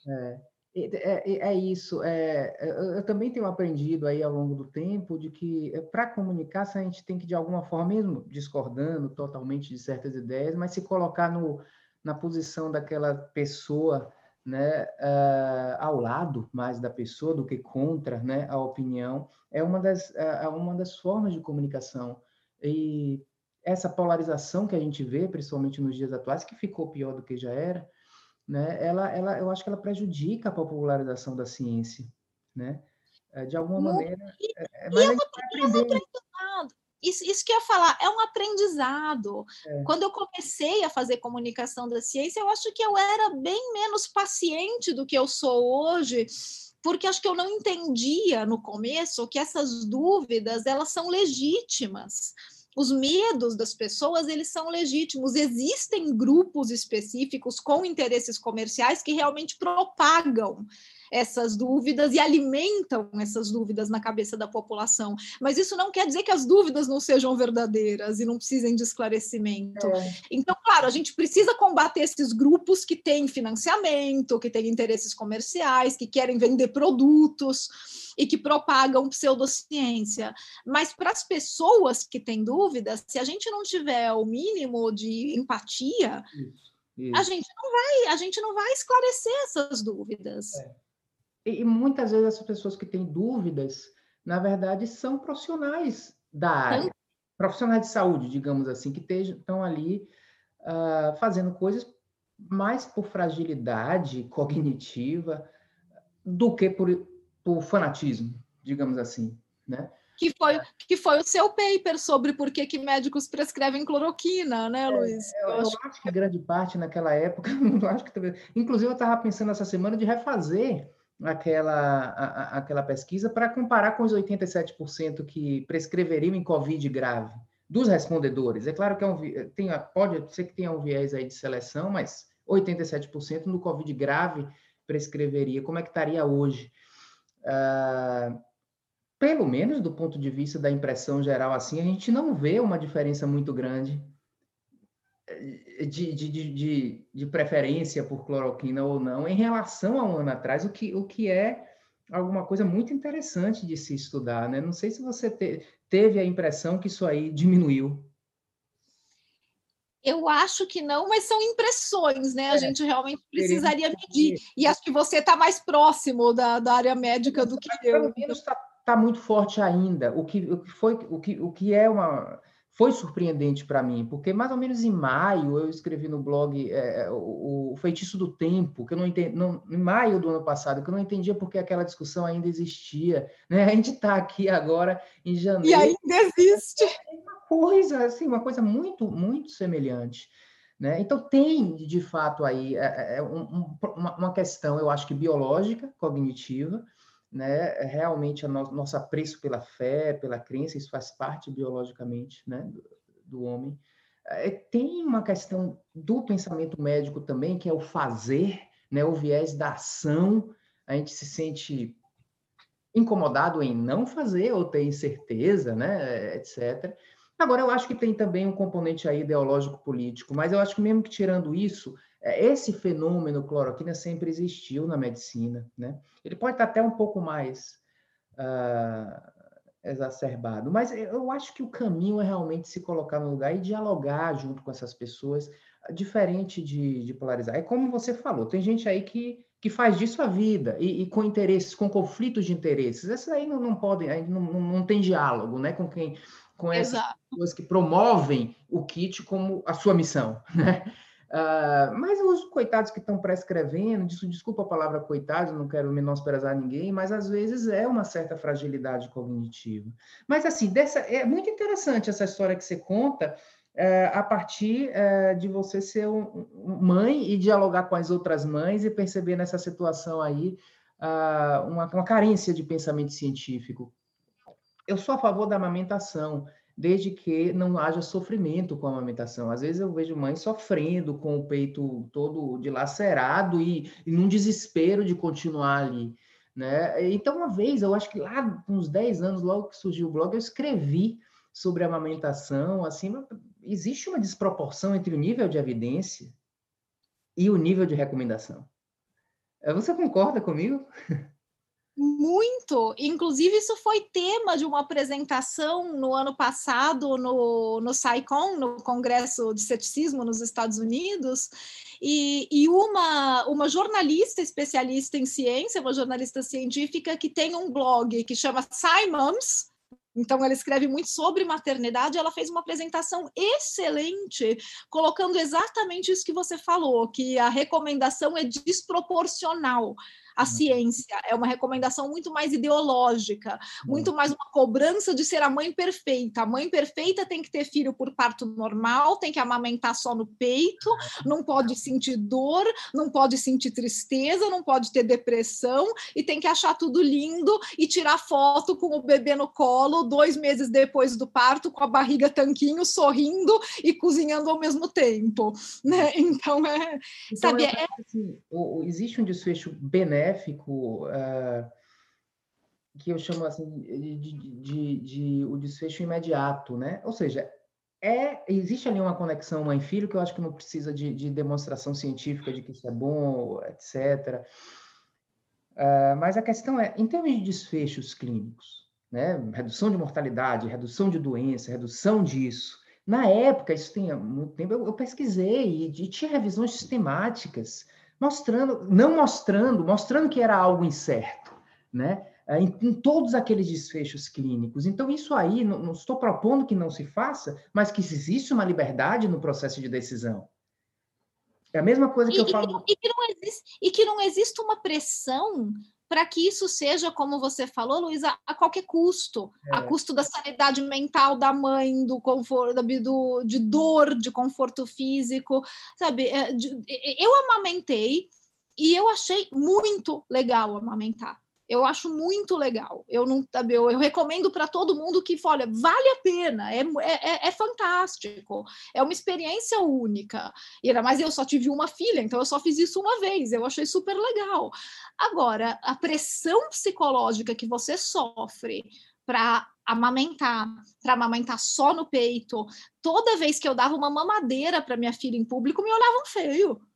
É, é, é, é isso. É, eu, eu, também tenho aprendido aí ao longo do tempo de que é, para comunicar a gente tem que de alguma forma, mesmo discordando totalmente de certas ideias, mas se colocar no, na posição daquela pessoa, né, uh, ao lado mais da pessoa do que contra, né, a opinião, é uma das é uma das formas de comunicação e essa polarização que a gente vê, principalmente nos dias atuais, que ficou pior do que já era, né, ela, ela, eu acho que ela prejudica a popularização da ciência, né? Eh, de alguma Muito, maneira. E, é, é, mas é, é. Isso, isso que eu ia falar, é um aprendizado. É. Quando eu comecei a fazer comunicação da ciência, eu acho que eu era bem menos paciente do que eu sou hoje, porque acho que eu não entendia no começo que essas dúvidas elas são legítimas os medos das pessoas eles são legítimos. Existem grupos específicos com interesses comerciais que realmente propagam essas dúvidas e alimentam essas dúvidas na cabeça da população. Mas isso não quer dizer que as dúvidas não sejam verdadeiras e não precisem de esclarecimento. É. Então, claro, a gente precisa combater esses grupos que têm financiamento, que têm interesses comerciais, que querem vender produtos e que propagam pseudociência. Mas para as pessoas que têm dúvidas, se a gente não tiver o mínimo de empatia, isso, isso. a gente não vai, a gente não vai esclarecer essas dúvidas. É. E, e muitas vezes essas pessoas que têm dúvidas, na verdade, são profissionais da área. profissionais de saúde, digamos assim, que estão ali uh, fazendo coisas mais por fragilidade cognitiva do que por, por fanatismo, digamos assim, né? Que foi, que foi o seu paper sobre por que, que médicos prescrevem cloroquina, né, é, Luiz? É, eu, eu, acho... acho que grande parte naquela época, acho que inclusive eu estava pensando essa semana de refazer aquela, a, aquela pesquisa para comparar com os 87% que prescreveriam em Covid grave dos respondedores. É claro que é um, tem, pode ser que tenha um viés aí de seleção, mas 87% no Covid grave prescreveria. Como é que estaria hoje? Uh, pelo menos do ponto de vista da impressão geral, assim, a gente não vê uma diferença muito grande de, de, de, de, preferência por cloroquina ou não em relação a um ano atrás, o que, o que é alguma coisa muito interessante de se estudar, né? Não sei se você te, teve a impressão que isso aí diminuiu. Eu acho que não, mas são impressões, né? É, a gente realmente precisaria medir. E acho que você está mais próximo da, da área médica do que eu. Pelo menos está tá muito forte ainda. O que, o que foi, o que, o que é uma foi surpreendente para mim, porque mais ou menos em maio eu escrevi no blog é, é o, o, Feitiço do Tempo, que eu não entendi, não, em maio do ano passado, que eu não entendia porque aquela discussão ainda existia. Né? A gente está aqui agora em janeiro. E ainda existe. É uma coisa, assim, uma coisa muito, muito semelhante. Né? Então, tem, de fato, aí é, é um, uma, uma questão, eu acho que biológica, cognitiva, né, realmente o no, nosso apreço pela fé, pela crença, isso faz parte biologicamente né, do, do homem. É, tem uma questão do pensamento médico também, que é o fazer, né, o viés da ação. A gente se sente incomodado em não fazer ou ter incerteza, né, etc. Agora, eu acho que tem também um componente aí ideológico político, mas eu acho que mesmo que tirando isso, é, esse fenômeno cloroquina sempre existiu na medicina, né? Ele pode estar até um pouco mais uh, exacerbado, mas eu acho que o caminho é realmente se colocar no lugar e dialogar junto com essas pessoas, diferente de, de polarizar. É como você falou, tem gente aí que, que faz disso a vida e, e com interesses, com conflitos de interesses. Essas aí não, não podem, aí não, não, não tem diálogo, né? Com quem com essas Exato. pessoas que promovem o kit como a sua missão, né? Uh, mas os coitados que estão prescrevendo, desculpa a palavra coitado, não quero menosprezar ninguém, mas às vezes é uma certa fragilidade cognitiva. Mas assim, dessa, é muito interessante essa história que você conta, uh, a partir uh, de você ser um, um mãe e dialogar com as outras mães e perceber nessa situação aí ah, uma, uma carência de pensamento científico. Eu sou a favor da amamentação, desde que não haja sofrimento com a amamentação. Às vezes eu vejo mães sofrendo com o peito todo dilacerado e, e num desespero de continuar ali. Né? Então, uma vez, eu acho que lá uns 10 anos, logo que surgiu o blog, eu escrevi sobre a amamentação. Assim, existe uma desproporção entre o nível de evidência e o nível de recomendação. Você concorda comigo? Muito, inclusive isso foi tema de uma apresentação no ano passado no, no SciCon, no Congresso de Ceticismo nos Estados Unidos, e, e, uma, uma jornalista especialista em ciência, uma jornalista científica que tem um blog que chama Simons, então, ela escreve muito sobre maternidade. Ela fez uma apresentação excelente, colocando exatamente isso que você falou, que a recomendação é desproporcional a ciência, é uma recomendação muito mais ideológica, muito mais uma cobrança de ser a mãe perfeita. A mãe perfeita tem que ter filho por parto normal, tem que amamentar só no peito, não pode sentir dor, não pode sentir tristeza, não pode ter depressão e tem que achar tudo lindo e tirar foto com o bebê no colo dois meses depois do parto, com a barriga tanquinho, sorrindo e cozinhando ao mesmo tempo, né? Então é, então, sabe, é... Assim, existe um desfecho benéfico uh, que eu chamo assim de, de, de, de, o desfecho imediato, né? Ou seja, é existe ali uma conexão mãe-filho que eu acho que não precisa de, de demonstração científica de que isso é bom, etc. Uh, ah, mas a questão é, em termos de desfechos clínicos, né? Redução de mortalidade, redução de doença, redução disso. Na época, isso tem muito tempo, eu, eu pesquisei e, e tinha revisões sistemáticas mostrando, não mostrando, mostrando que era algo incerto, né? é, em, em, todos aqueles desfechos clínicos. Então, isso aí, não, não, estou propondo que não se faça, mas que existe uma liberdade no processo de decisão. É a mesma coisa que e, eu falo. E, e, que não existe, e que não existe uma pressão para que isso seja, como você falou, Luísa, a qualquer custo, é. a custo da sanidade mental da mãe, do conforto, do, de dor, de conforto físico, sabe? É, eu amamentei e eu achei muito legal amamentar. Eu acho muito legal. Eu não, eu, eu recomendo para todo mundo que, olha, vale a pena, é, é, é, é, fantástico, é uma experiência única. E era mais eu só tive uma filha, então eu só fiz isso uma vez. Eu achei super legal. Agora, a pressão psicológica que você sofre para amamentar, para amamentar só no peito, toda vez que eu dava uma mamadeira para minha filha em público, me olhavam feio.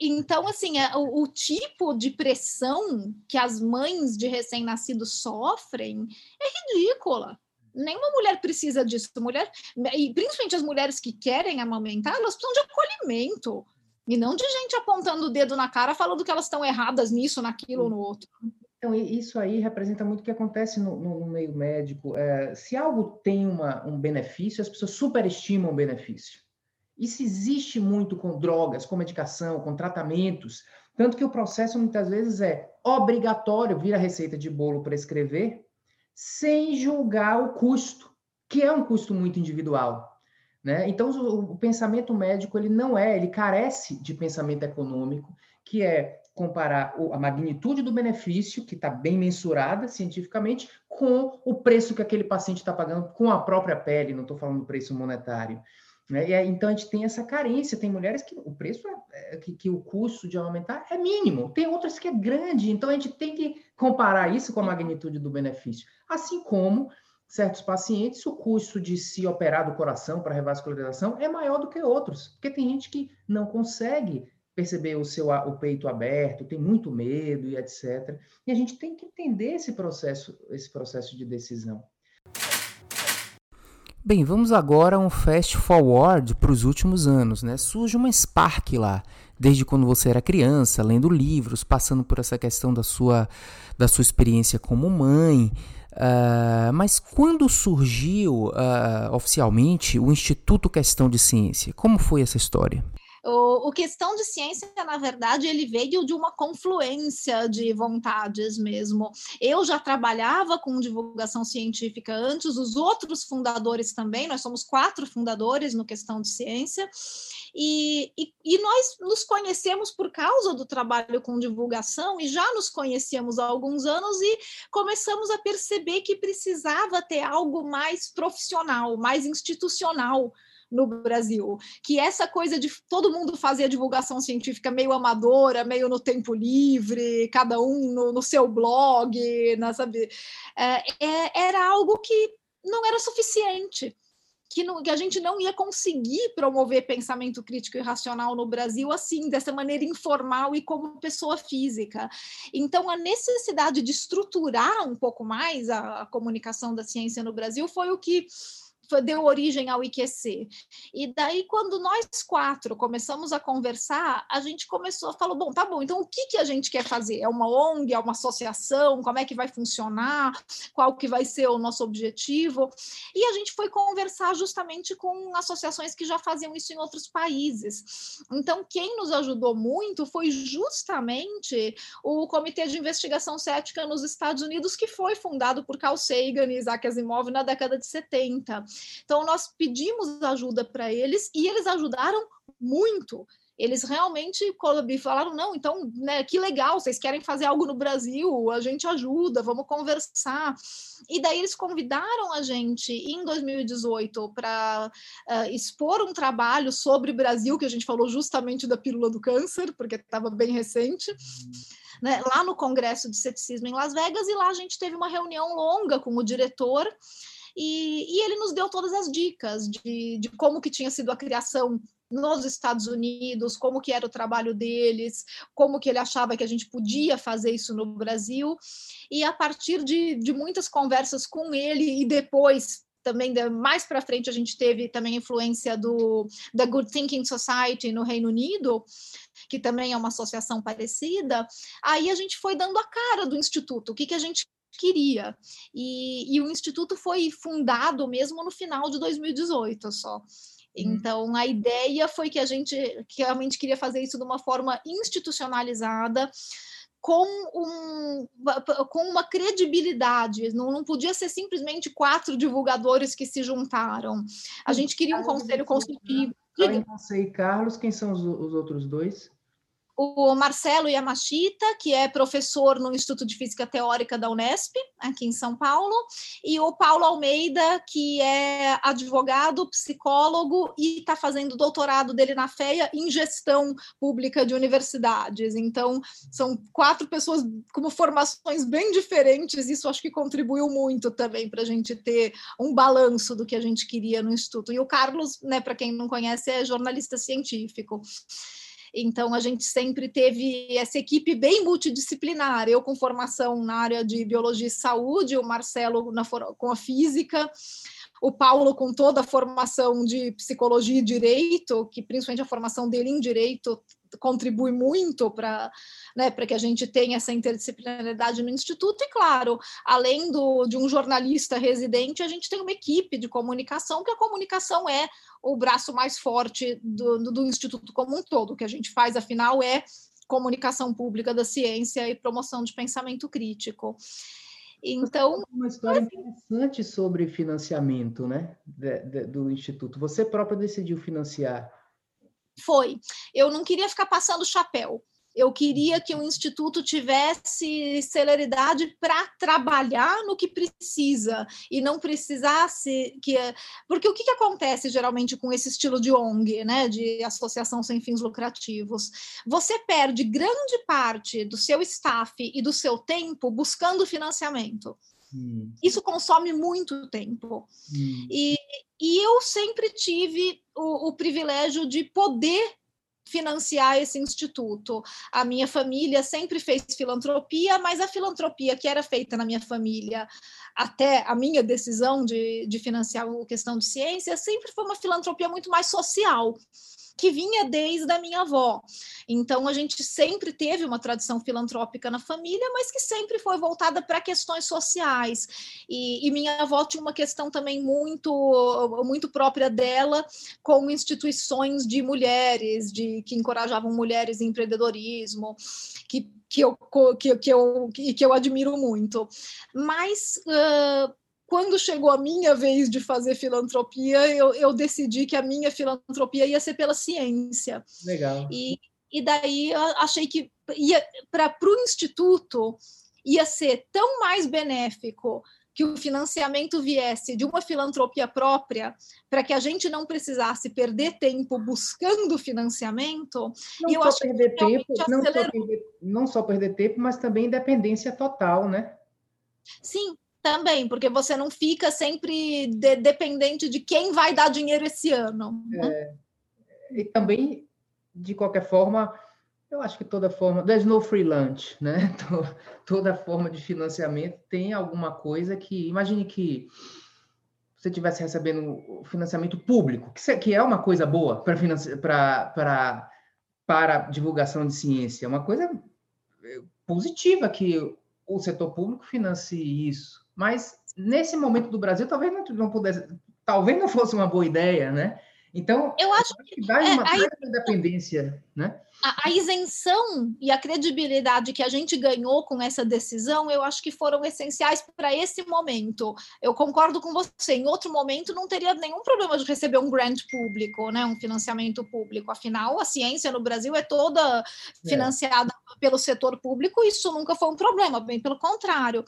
Então, assim, é, o, o, tipo de pressão que as mães de recém-nascidos sofrem é ridícula. Nenhuma mulher precisa disso. Mulher, e principalmente as mulheres que querem amamentar, elas precisam de acolhimento. E não de gente apontando o dedo na cara falando que elas estão erradas nisso, naquilo ou no outro. Então, isso aí representa muito o que acontece no, no, no meio médico. É, se algo tem uma, um benefício, as pessoas superestimam o benefício. Isso existe muito com drogas, com medicação, com tratamentos, tanto que o processo muitas vezes é obrigatório vir a receita de bolo para escrever, sem julgar o custo, que é um custo muito individual. Né? Então, o, o pensamento médico ele não é, ele carece de pensamento econômico, que é comparar a magnitude do benefício, que está bem mensurada cientificamente, com o preço que aquele paciente está pagando com a própria pele, não estou falando do preço monetário. Né? Então a gente tem essa carência, tem mulheres que o preço, é, é, que, que, o custo de aumentar é mínimo, tem outras que é grande, então a gente tem que comparar isso com a magnitude do benefício. Assim como certos pacientes, o custo de se operar do coração para revascularização é maior do que outros, porque tem gente que não consegue perceber o seu o peito aberto, tem muito medo e etc. E a gente tem que entender esse processo, esse processo de decisão. Bem, vamos agora a um fast forward para os últimos anos, né? Surge uma Spark lá, desde quando você era criança, lendo livros, passando por essa questão da sua, da sua experiência como mãe. Uh, mas quando surgiu uh, oficialmente o Instituto Questão de Ciência? Como foi essa história? O, o, questão de ciência, na verdade, ele veio de uma confluência de vontades mesmo. Eu já trabalhava com divulgação científica antes, os outros fundadores também, nós somos quatro fundadores no questão de ciência, e, e, e nós nos conhecemos por causa do trabalho com divulgação e já nos conhecíamos há alguns anos e começamos a perceber que precisava ter algo mais profissional, mais institucional no Brasil, que essa coisa de todo mundo fazer a divulgação científica meio amadora, meio no tempo livre, cada um no, no seu blog, na, sabe, é, é, era algo que não era suficiente. Que, não, que, a gente não ia conseguir promover pensamento crítico e racional no Brasil assim, dessa maneira informal e como pessoa física. Então, a necessidade de estruturar um pouco mais a, a comunicação da ciência no Brasil foi o que deu origem ao IQC. E daí, quando nós quatro começamos a conversar, a gente começou, falou, bom, tá bom, então o que, que a gente quer fazer? É uma ONG, é uma associação? Como é que vai funcionar? Qual que vai ser o nosso objetivo? E a gente foi conversar justamente com associações que já faziam isso em outros países. Então, quem nos ajudou muito foi justamente o Comitê de Investigação Cética nos Estados Unidos, que foi fundado por Carl Sagan e Isaac Asimov na década de 70. Então, nós pedimos ajuda para eles e eles ajudaram muito. Eles realmente falaram: não, então, né, que legal, vocês querem fazer algo no Brasil, a gente ajuda, vamos conversar. E daí eles convidaram a gente em 2018 para uh, expor um trabalho sobre Brasil, que a gente falou justamente da pílula do câncer, porque estava bem recente. Né, lá no Congresso de Ceticismo em Las Vegas, e lá a gente teve uma reunião longa com o diretor e, e ele nos deu todas as dicas de, de como que tinha sido a criação nos Estados Unidos, como que era o trabalho deles, como que ele achava que a gente podia fazer isso no Brasil, e a partir de, de muitas conversas com ele e depois também mais para frente a gente teve também influência do da Good Thinking Society no Reino Unido, que também é uma associação parecida. Aí a gente foi dando a cara do instituto, o que, que a gente queria. E, e o instituto foi fundado mesmo no final de 2018 só. Uhum. Então, a ideia foi que a gente que realmente queria fazer isso de uma forma institucionalizada, com, um, com uma credibilidade, não, não podia ser simplesmente quatro divulgadores que se juntaram. A gente queria um conselho consultivo. Além você e Carlos, quem são os, os outros dois? O Marcelo Yamashita, que é professor no Instituto de Física Teórica da Unesp, aqui em São Paulo, e o Paulo Almeida, que é advogado, psicólogo e está fazendo doutorado dele na FEA em gestão pública de universidades. Então, são quatro pessoas com formações bem diferentes, isso acho que contribuiu muito também para a gente ter um balanço do que a gente queria no Instituto. E o Carlos, né, para quem não conhece, é jornalista científico. Então, a gente sempre teve essa equipe bem multidisciplinar, eu com formação na área de biologia e saúde, o Marcelo na, com a física, o Paulo com toda a formação de psicologia e direito, que principalmente a formação dele em direito contribui muito para né, que a gente tenha essa interdisciplinaridade no Instituto, e claro, além do, de um jornalista residente, a gente tem uma equipe de comunicação, que a comunicação é o braço mais forte do, do, do Instituto como um todo. O que a gente faz, afinal, é comunicação pública da ciência e promoção de pensamento crítico. Então. Uma história interessante sobre financiamento né, do Instituto. Você próprio decidiu financiar foi. Eu não queria ficar passando chapéu. Eu queria que o instituto tivesse celeridade para trabalhar no que precisa e não precisasse que porque o que, que acontece geralmente com esse estilo de ONG, né, de associação sem fins lucrativos? Você perde grande parte do seu staff e do seu tempo buscando financiamento. Hum. Isso consome muito tempo. Hum. E, e eu sempre tive o, o privilégio de poder financiar esse instituto. A minha família sempre fez filantropia, mas a filantropia que era feita na minha família, até a minha decisão de, de financiar a questão de ciência, sempre foi uma filantropia muito mais social que vinha desde a minha avó. Então, a gente sempre teve uma tradição filantrópica na família, mas que sempre foi voltada para questões sociais. E, e, minha avó tinha uma questão também muito, muito própria dela, com instituições de mulheres, de que encorajavam mulheres em empreendedorismo, que que eu, que, que, eu, que, eu admiro muito. Mas uh, quando chegou a minha vez de fazer filantropia, eu, eu decidi que a minha filantropia ia ser pela ciência. Legal. E, e daí eu achei que ia para o instituto ia ser tão mais benéfico que o financiamento viesse de uma filantropia própria, para que a gente não precisasse perder tempo buscando financiamento. Não e eu acho perder que tempo, não só perder, não só perder tempo, mas também independência total, né? Sim, também, porque você não fica sempre de, dependente de quem vai dar dinheiro esse ano. Né? É, e também, de qualquer forma, eu acho que toda forma, there's no free lunch, né? Toda forma de financiamento tem alguma coisa que, imagine que você estivesse recebendo financiamento público, que é uma coisa boa para para para divulgação de ciência, é uma coisa é, positiva que o setor público financie isso. Mas nesse momento do Brasil, talvez não, não pudesse, talvez não fosse uma boa ideia, né? Então, eu acho, eu acho que dá é, uma certa independência, né? A, a, isenção e a credibilidade que a gente ganhou com essa decisão, eu acho que foram essenciais para esse momento. Eu concordo com você. Em outro momento, não teria nenhum problema de receber um grant público, né? Um financiamento público. Afinal, a ciência no Brasil é toda é. financiada é. pelo setor público. Isso nunca foi um problema. Bem pelo contrário.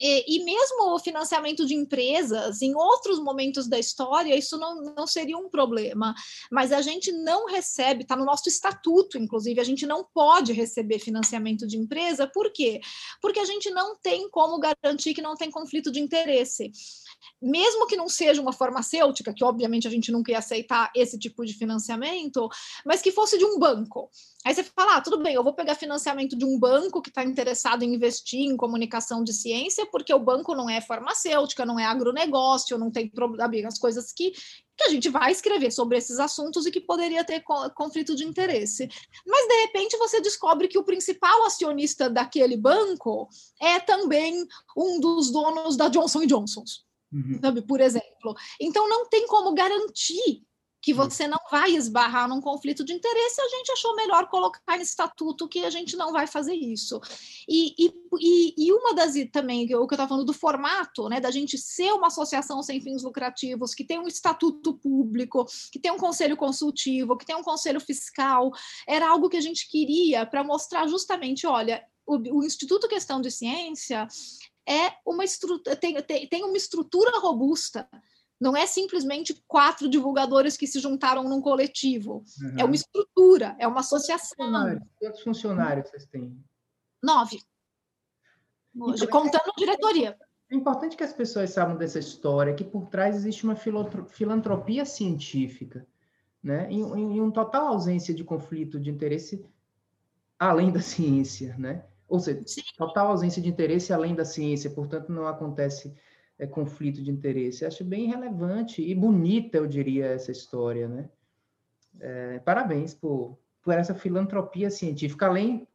E, e, mesmo o financiamento de empresas, em outros momentos da história, isso não, não seria um problema. Mas a gente não recebe, está no nosso estatuto, inclusive, a gente não pode receber financiamento de empresa, por quê? Porque a gente não tem como garantir que não tem conflito de interesse. Mesmo que não seja uma farmacêutica, que obviamente a gente nunca ia aceitar esse tipo de financiamento, mas que fosse de um banco Aí você fala, ah, tudo bem, eu vou pegar financiamento de um banco que está interessado em investir em comunicação de ciência, porque o banco não é farmacêutica, não é agronegócio, não tem as coisas que, que a gente vai escrever sobre esses assuntos e que poderia ter conflito de interesse. Mas, de repente, você descobre que o principal acionista daquele banco é também um dos donos da Johnson Johnson. Uhum. Sabe, por exemplo. Então, não tem como garantir que você não vai esbarrar num conflito de interesse, a gente achou melhor colocar no estatuto que a gente não vai fazer isso. E, e, e uma das também, o que eu estava falando do formato, né, da gente ser uma associação sem fins lucrativos, que tem um estatuto público, que tem um conselho consultivo, que tem um conselho fiscal, era algo que a gente queria para mostrar justamente, olha, o, o Instituto Questão de Ciência é uma estrutura, tem, tem, tem uma estrutura robusta não é simplesmente quatro divulgadores que se juntaram num coletivo. Uhum. É uma estrutura, é uma associação. Funcionários. Quantos funcionários vocês têm? Nove. Hoje, então, contando é... diretoria. É importante que as pessoas saibam dessa história, que por trás existe uma filantropia científica, né? em, em, em total ausência de conflito de interesse além da ciência, né? Ou seja, Sim. total ausência de interesse além da ciência, portanto, não acontece é, conflito de interesse. Acho bem relevante e bonita, eu diria, essa história, né? É, parabéns por, por essa filantropia científica. Além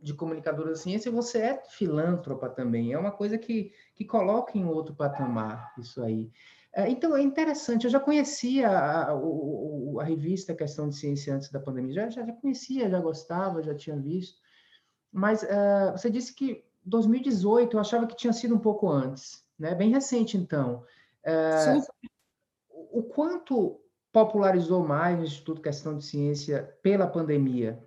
de comunicadora da ciência, você é filântropa também. É uma coisa que, que coloca em outro patamar isso aí. É, então, é interessante. Eu já conhecia a, a, a, revista Questão de Ciência antes da pandemia. Já, já, já conhecia, já gostava, já tinha visto. Mas uh, você disse que 2018, eu achava que tinha sido um pouco antes né? Bem recente, então. É, o quanto popularizou mais o Instituto Questão de Ciência pela pandemia?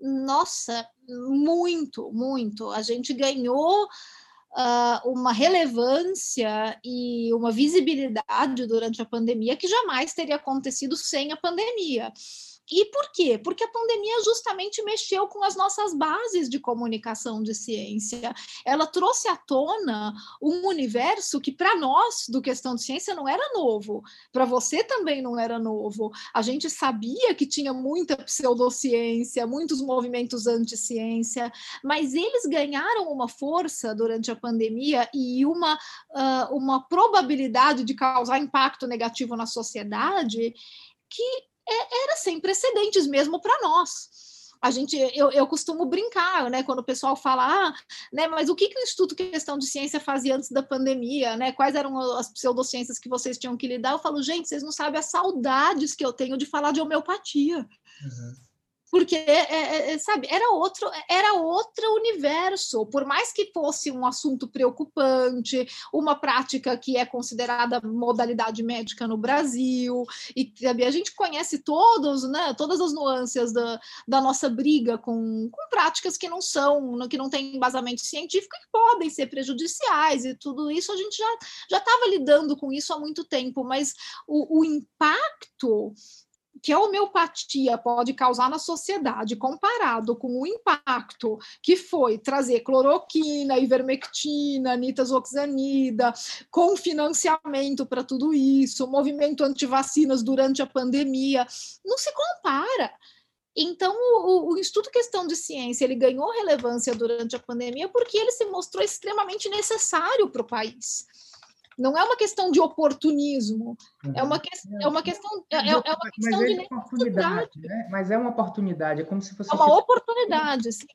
Nossa, muito, muito. A gente ganhou uh, uma relevância e uma visibilidade durante a pandemia que jamais teria acontecido sem a pandemia. E por quê? Porque a pandemia justamente mexeu com as nossas bases de comunicação de ciência. Ela trouxe à tona um universo que, para nós, do questão de ciência, não era novo. Para você também não era novo. A gente sabia que tinha muita pseudociência, muitos movimentos anti-ciência, mas eles ganharam uma força durante a pandemia e uma, uh, uma probabilidade de causar impacto negativo na sociedade que é, era sem precedentes mesmo para nós a gente, eu, eu costumo brincar, né, quando o pessoal fala, ah, né, mas o que, que o Instituto Questão de Ciência fazia antes da pandemia, né, quais eram as pseudociências que vocês tinham que lidar? Eu falo, gente, vocês não sabem as saudades que eu tenho de falar de homeopatia. Uhum porque é, é, é, sabe era outro era outro universo. Por mais que fosse um assunto preocupante uma prática que é considerada modalidade médica no Brasil e sabe, a gente conhece todos né todas as nuances da, da nossa briga com, com práticas que não são que não têm embasamento científico e podem ser prejudiciais e tudo isso a gente já já estava lidando com isso há muito tempo. Mas o, o impacto que a homeopatia pode causar na sociedade, comparado com o impacto que foi trazer cloroquina, ivermectina, nitazoxanida, com financiamento para tudo isso, movimento anti-vacinas durante a pandemia, não se compara. Então, o, o, Instituto Questão de Ciência ele ganhou relevância durante a pandemia porque ele se mostrou extremamente necessário para o país não é uma questão de oportunismo, uhum. é, uma que, é uma questão, é, é uma questão Mas é de oportunidade, né? Mas é uma oportunidade, é como se fosse. É uma oportunidade, sim.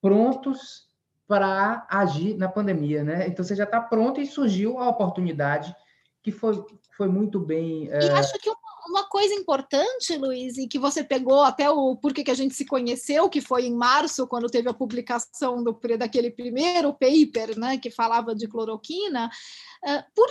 Prontos para agir na pandemia, né? Então você já está pronto e surgiu a oportunidade que foi, foi muito bem. E é... acho que uma, uma, coisa importante, Luiz, e que você pegou até o porquê que a gente se conheceu, que foi em março, quando teve a publicação do, daquele primeiro paper, né, que falava de cloroquina, uh, por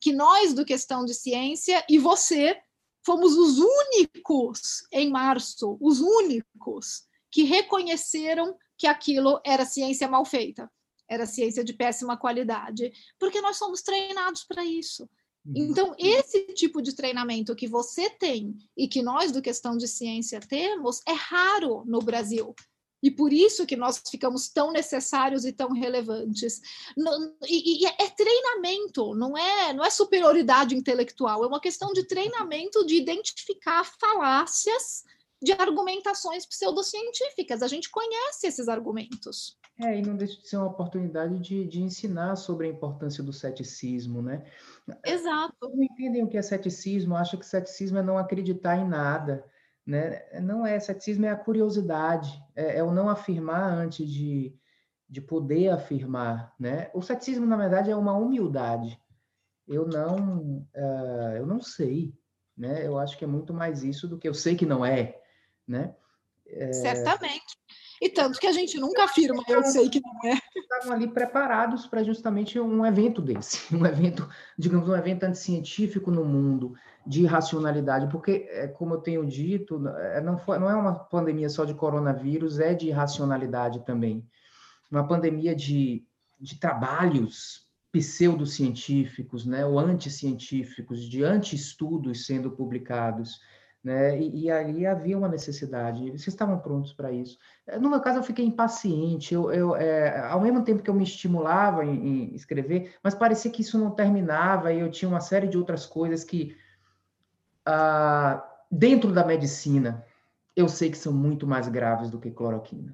que nós do Questão de Ciência e você fomos os únicos em março, os únicos que reconheceram que aquilo era ciência mal feita era ciência de péssima qualidade, porque nós somos treinados para isso. Uhum. Então, esse tipo de treinamento que você tem e que nós do Questão de Ciência temos é raro no Brasil. E por isso que nós ficamos tão necessários e tão relevantes. E, e, é treinamento, não é, não é superioridade intelectual, é uma questão de treinamento de identificar falácias de argumentações pseudocientíficas. A gente conhece esses argumentos. É, e não deixa de ser uma oportunidade de, de ensinar sobre a importância do ceticismo, né? Exato. Todos não entendem o que é ceticismo, acham que ceticismo é não acreditar em nada, né? Não é, ceticismo é a curiosidade, é, é o não afirmar antes de, de poder afirmar, né? O ceticismo, na verdade, é uma humildade. Eu não, uh, eu não sei, né? Eu acho que é muito mais isso do que eu sei que não é, né? É... Certamente. E tanto que a gente nunca afirma, eu sei que não é. Estavam ali preparados para justamente um evento desse, um evento, digamos, um evento anticientífico no mundo de irracionalidade, porque, é, como eu tenho dito, é, não, foi, não é uma pandemia só de coronavírus, é de irracionalidade também. Uma pandemia de, de trabalhos pseudocientíficos, né, ou anticientíficos, de anti-estudos sendo publicados, né? E, e ali havia uma necessidade, vocês estavam prontos para isso. Eh, no meu caso, eu fiquei impaciente, eu, eu é, ao mesmo tempo que eu me estimulava em, em, escrever, mas parecia que isso não terminava e eu tinha uma série de outras coisas que, ah, dentro da medicina, eu sei que são muito mais graves do que cloroquina,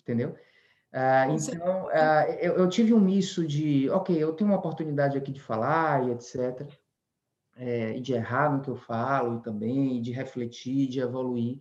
entendeu? Ah, então, ah, eu, eu tive um misto de, ok, eu tenho uma oportunidade aqui de falar e etc., é, de errar no que eu falo também, de refletir, de evoluir.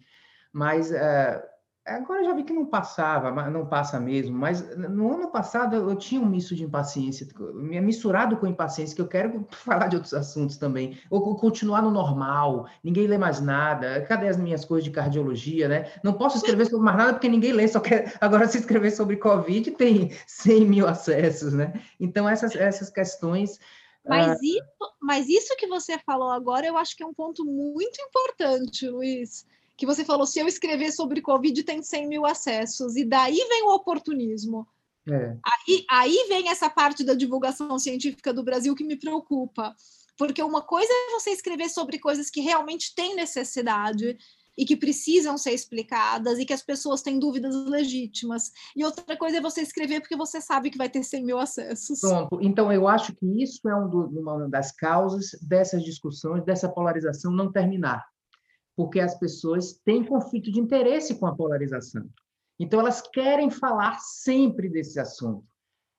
Mas é, agora já vi que não passava, não passa mesmo. Mas no ano passado eu tinha um misto de impaciência, misturado com impaciência, que eu quero falar de outros assuntos também, ou continuar no normal, ninguém lê mais nada. Cadê as minhas coisas de cardiologia, né? Não posso escrever sobre mais nada porque ninguém lê, só quer agora se escrever sobre Covid tem 100 mil acessos, né? Então essas, essas questões mas, ah. isso, mas isso que você falou agora, eu acho que é um ponto muito importante, Luiz. Que você falou, se eu escrever sobre Covid, tem 100 mil acessos. E daí vem o oportunismo. É. Aí, aí vem essa parte da divulgação científica do Brasil que me preocupa. Porque uma coisa é você escrever sobre coisas que realmente têm necessidade, e que precisam ser explicadas e que as pessoas têm dúvidas legítimas. E outra coisa é você escrever porque você sabe que vai ter 100 mil acessos. Pronto. Então, eu acho que isso é um do, uma das causas dessas discussões, dessa polarização não terminar. Porque as pessoas têm conflito de interesse com a polarização. Então, elas querem falar sempre desse assunto.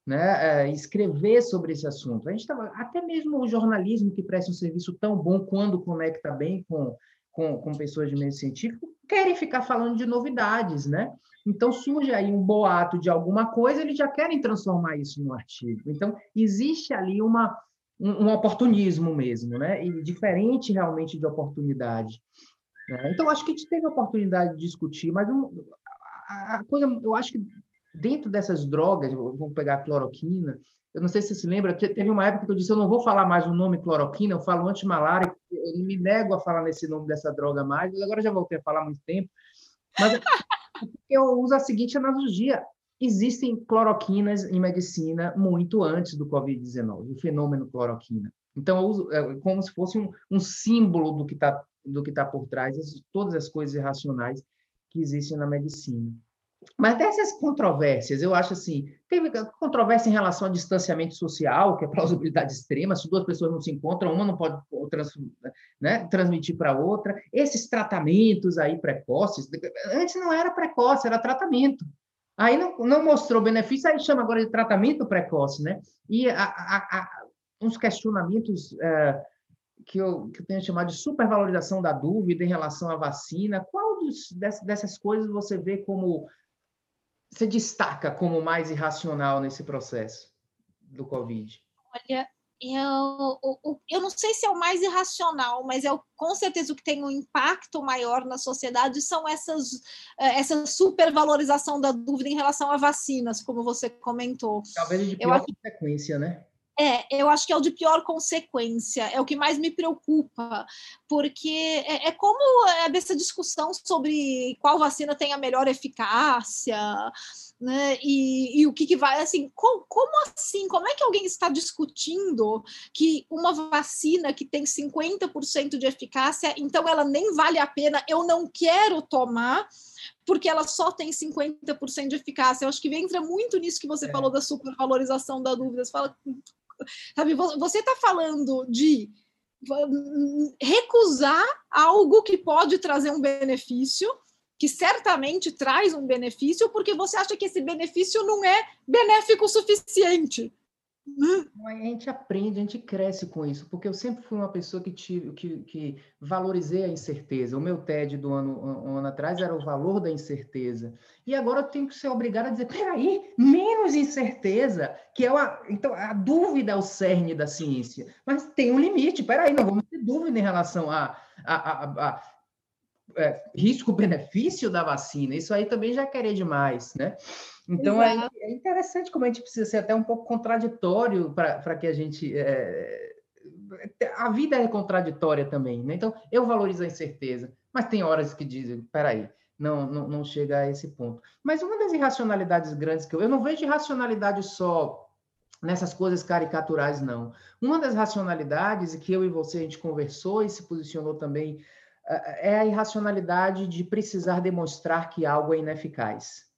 Né, é, escrever sobre esse assunto. A gente tava, até mesmo o jornalismo que presta um serviço tão bom quando conecta bem com com, com pessoas de meio científico querem ficar falando de novidades, né? Então surge aí um boato de alguma coisa, eles já querem transformar isso num artigo. Então existe ali uma, um, um oportunismo mesmo, né? E diferente realmente de oportunidade. Né? Então acho que a gente teve a oportunidade de discutir, mas um, a coisa, eu acho que dentro dessas drogas, vamos pegar a cloroquina, eu não sei se você se lembra, teve uma época que eu disse, eu não vou falar mais o nome cloroquina, eu falo antimalária, eu me nego a falar nesse nome dessa droga mais, agora já voltei a falar há muito tempo. Mas eu uso a seguinte analogia, existem cloroquinas em medicina muito antes do Covid-19, o fenômeno cloroquina. Então, eu uso é, como se fosse um, um símbolo do que está do que tá por trás, todas as coisas irracionais que existem na medicina. Mas dessas controvérsias, eu acho assim, teve controvérsia em relação ao distanciamento social, que é plausibilidade extrema, se duas pessoas não se encontram, uma não pode trans, né, transmitir para outra. Esses tratamentos aí precoces, antes não era precoce, era tratamento. Aí não, não mostrou benefício, aí chama agora de tratamento precoce, né? E a, a, a, uns questionamentos é, que, eu, que eu tenho chamado de supervalorização da dúvida em relação à vacina. Qual dos, dessas coisas você vê como você destaca como mais irracional nesse processo do Covid? Olha, eu, eu não sei se é o mais irracional, mas é com certeza o que tem um impacto maior na sociedade são essas eh, essa supervalorização da dúvida em relação a vacinas, como você comentou. Talvez de pior eu consequência, né? É, eu acho que é o de pior consequência, é o que mais me preocupa, porque é, é como essa discussão sobre qual vacina tem a melhor eficácia, né? E, e o que, que vai assim, com, como assim? Como é que alguém está discutindo que uma vacina que tem 50% de eficácia, então ela nem vale a pena, eu não quero tomar, porque ela só tem 50% de eficácia. Eu acho que entra muito nisso que você é. falou da supervalorização da dúvida. Você fala, Sabe, você está falando de recusar algo que pode trazer um benefício, que certamente traz um benefício, porque você acha que esse benefício não é benéfico o suficiente. A gente aprende, a gente cresce com isso, porque eu sempre fui uma pessoa que, tive, que, que valorizei a incerteza. O meu TED do ano, um ano atrás era o valor da incerteza. E agora eu tenho que ser obrigado a dizer: peraí, menos incerteza, que é a, então, a dúvida é o cerne da ciência. Mas tem um limite, peraí, não vamos ter dúvida em relação a, a, a, a é, risco-benefício da vacina. Isso aí também já é querer demais, né? Então é, é, interessante como a gente precisa ser até um pouco contraditório para que a gente. É, a vida é contraditória também, né? Então eu valorizo a incerteza, mas tem horas que dizem: peraí, não, não, não chega a esse ponto. Mas uma das irracionalidades grandes que eu. Eu não vejo irracionalidade só nessas coisas caricaturais, não. Uma das racionalidades que eu e você a gente conversou e se posicionou também é, é a irracionalidade de precisar demonstrar que algo é ineficaz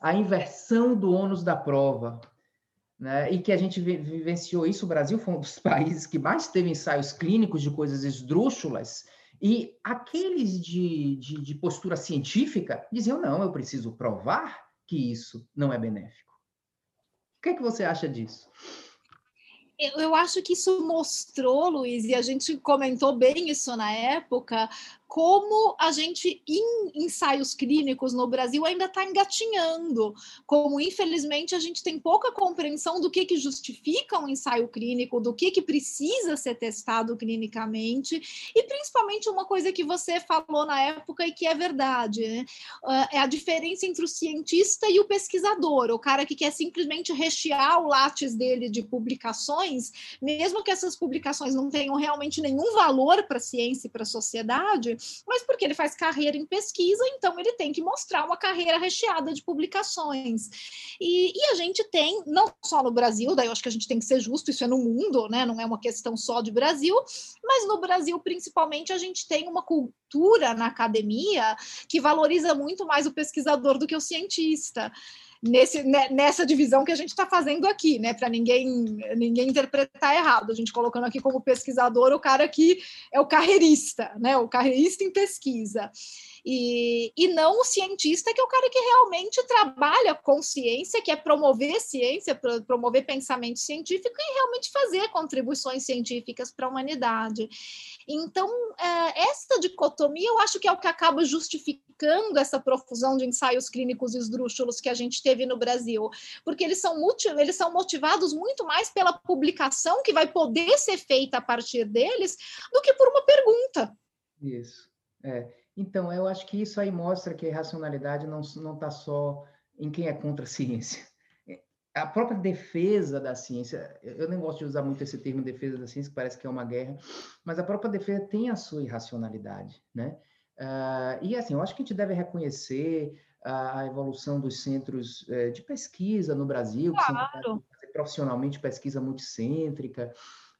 a inversão do ônus da prova, né? e que a gente vivenciou isso, o Brasil foi um dos países que mais teve ensaios clínicos de coisas esdrúxulas, e aqueles de, de, de postura científica diziam, não, eu preciso provar que isso não é benéfico. O que, é que você acha disso? Eu acho que isso mostrou, Luiz, e a gente comentou bem isso na época, como a gente, em ensaios clínicos no Brasil, ainda está engatinhando, como infelizmente a gente tem pouca compreensão do que, que justifica um ensaio clínico, do que, que precisa ser testado clinicamente, e principalmente uma coisa que você falou na época e que é verdade, né? Ah, é a diferença entre o cientista e o pesquisador, o cara que quer simplesmente rechear o látis dele de publicações, mesmo que essas publicações não tenham realmente nenhum valor para a ciência e para a sociedade, mas porque ele faz carreira em pesquisa, então ele tem que mostrar uma carreira recheada de publicações. E, e, a gente tem, não só no Brasil, daí eu acho que a gente tem que ser justo, isso é no mundo, né? Não é uma questão só de Brasil, mas no Brasil, principalmente, a gente tem uma cultura na academia que valoriza muito mais o pesquisador do que o cientista nesse, né, nessa divisão que a gente está fazendo aqui, né? Para ninguém, ninguém interpretar errado. A gente colocando aqui como pesquisador o cara que é o carreirista, né? O carreirista em pesquisa. E, e não o cientista, que é o cara que realmente trabalha com ciência, que é promover ciência, promover pensamento científico e realmente fazer contribuições científicas para a humanidade. Então, é, essa dicotomia eu acho que é o que acaba justificando essa profusão de ensaios clínicos esdrúxulos que a gente teve no Brasil, porque eles são, eles são motivados muito mais pela publicação que vai poder ser feita a partir deles do que por uma pergunta. Isso. É. Então, eu acho que isso aí mostra que a irracionalidade não está só em quem é contra a ciência. A própria defesa da ciência, eu nem gosto de usar muito esse termo defesa da ciência, que parece que é uma guerra, mas a própria defesa tem a sua irracionalidade, né? Uh, e assim, eu acho que a gente deve reconhecer a, a evolução dos centros uh, de pesquisa no Brasil, claro. que são profissionalmente pesquisa multicêntrica,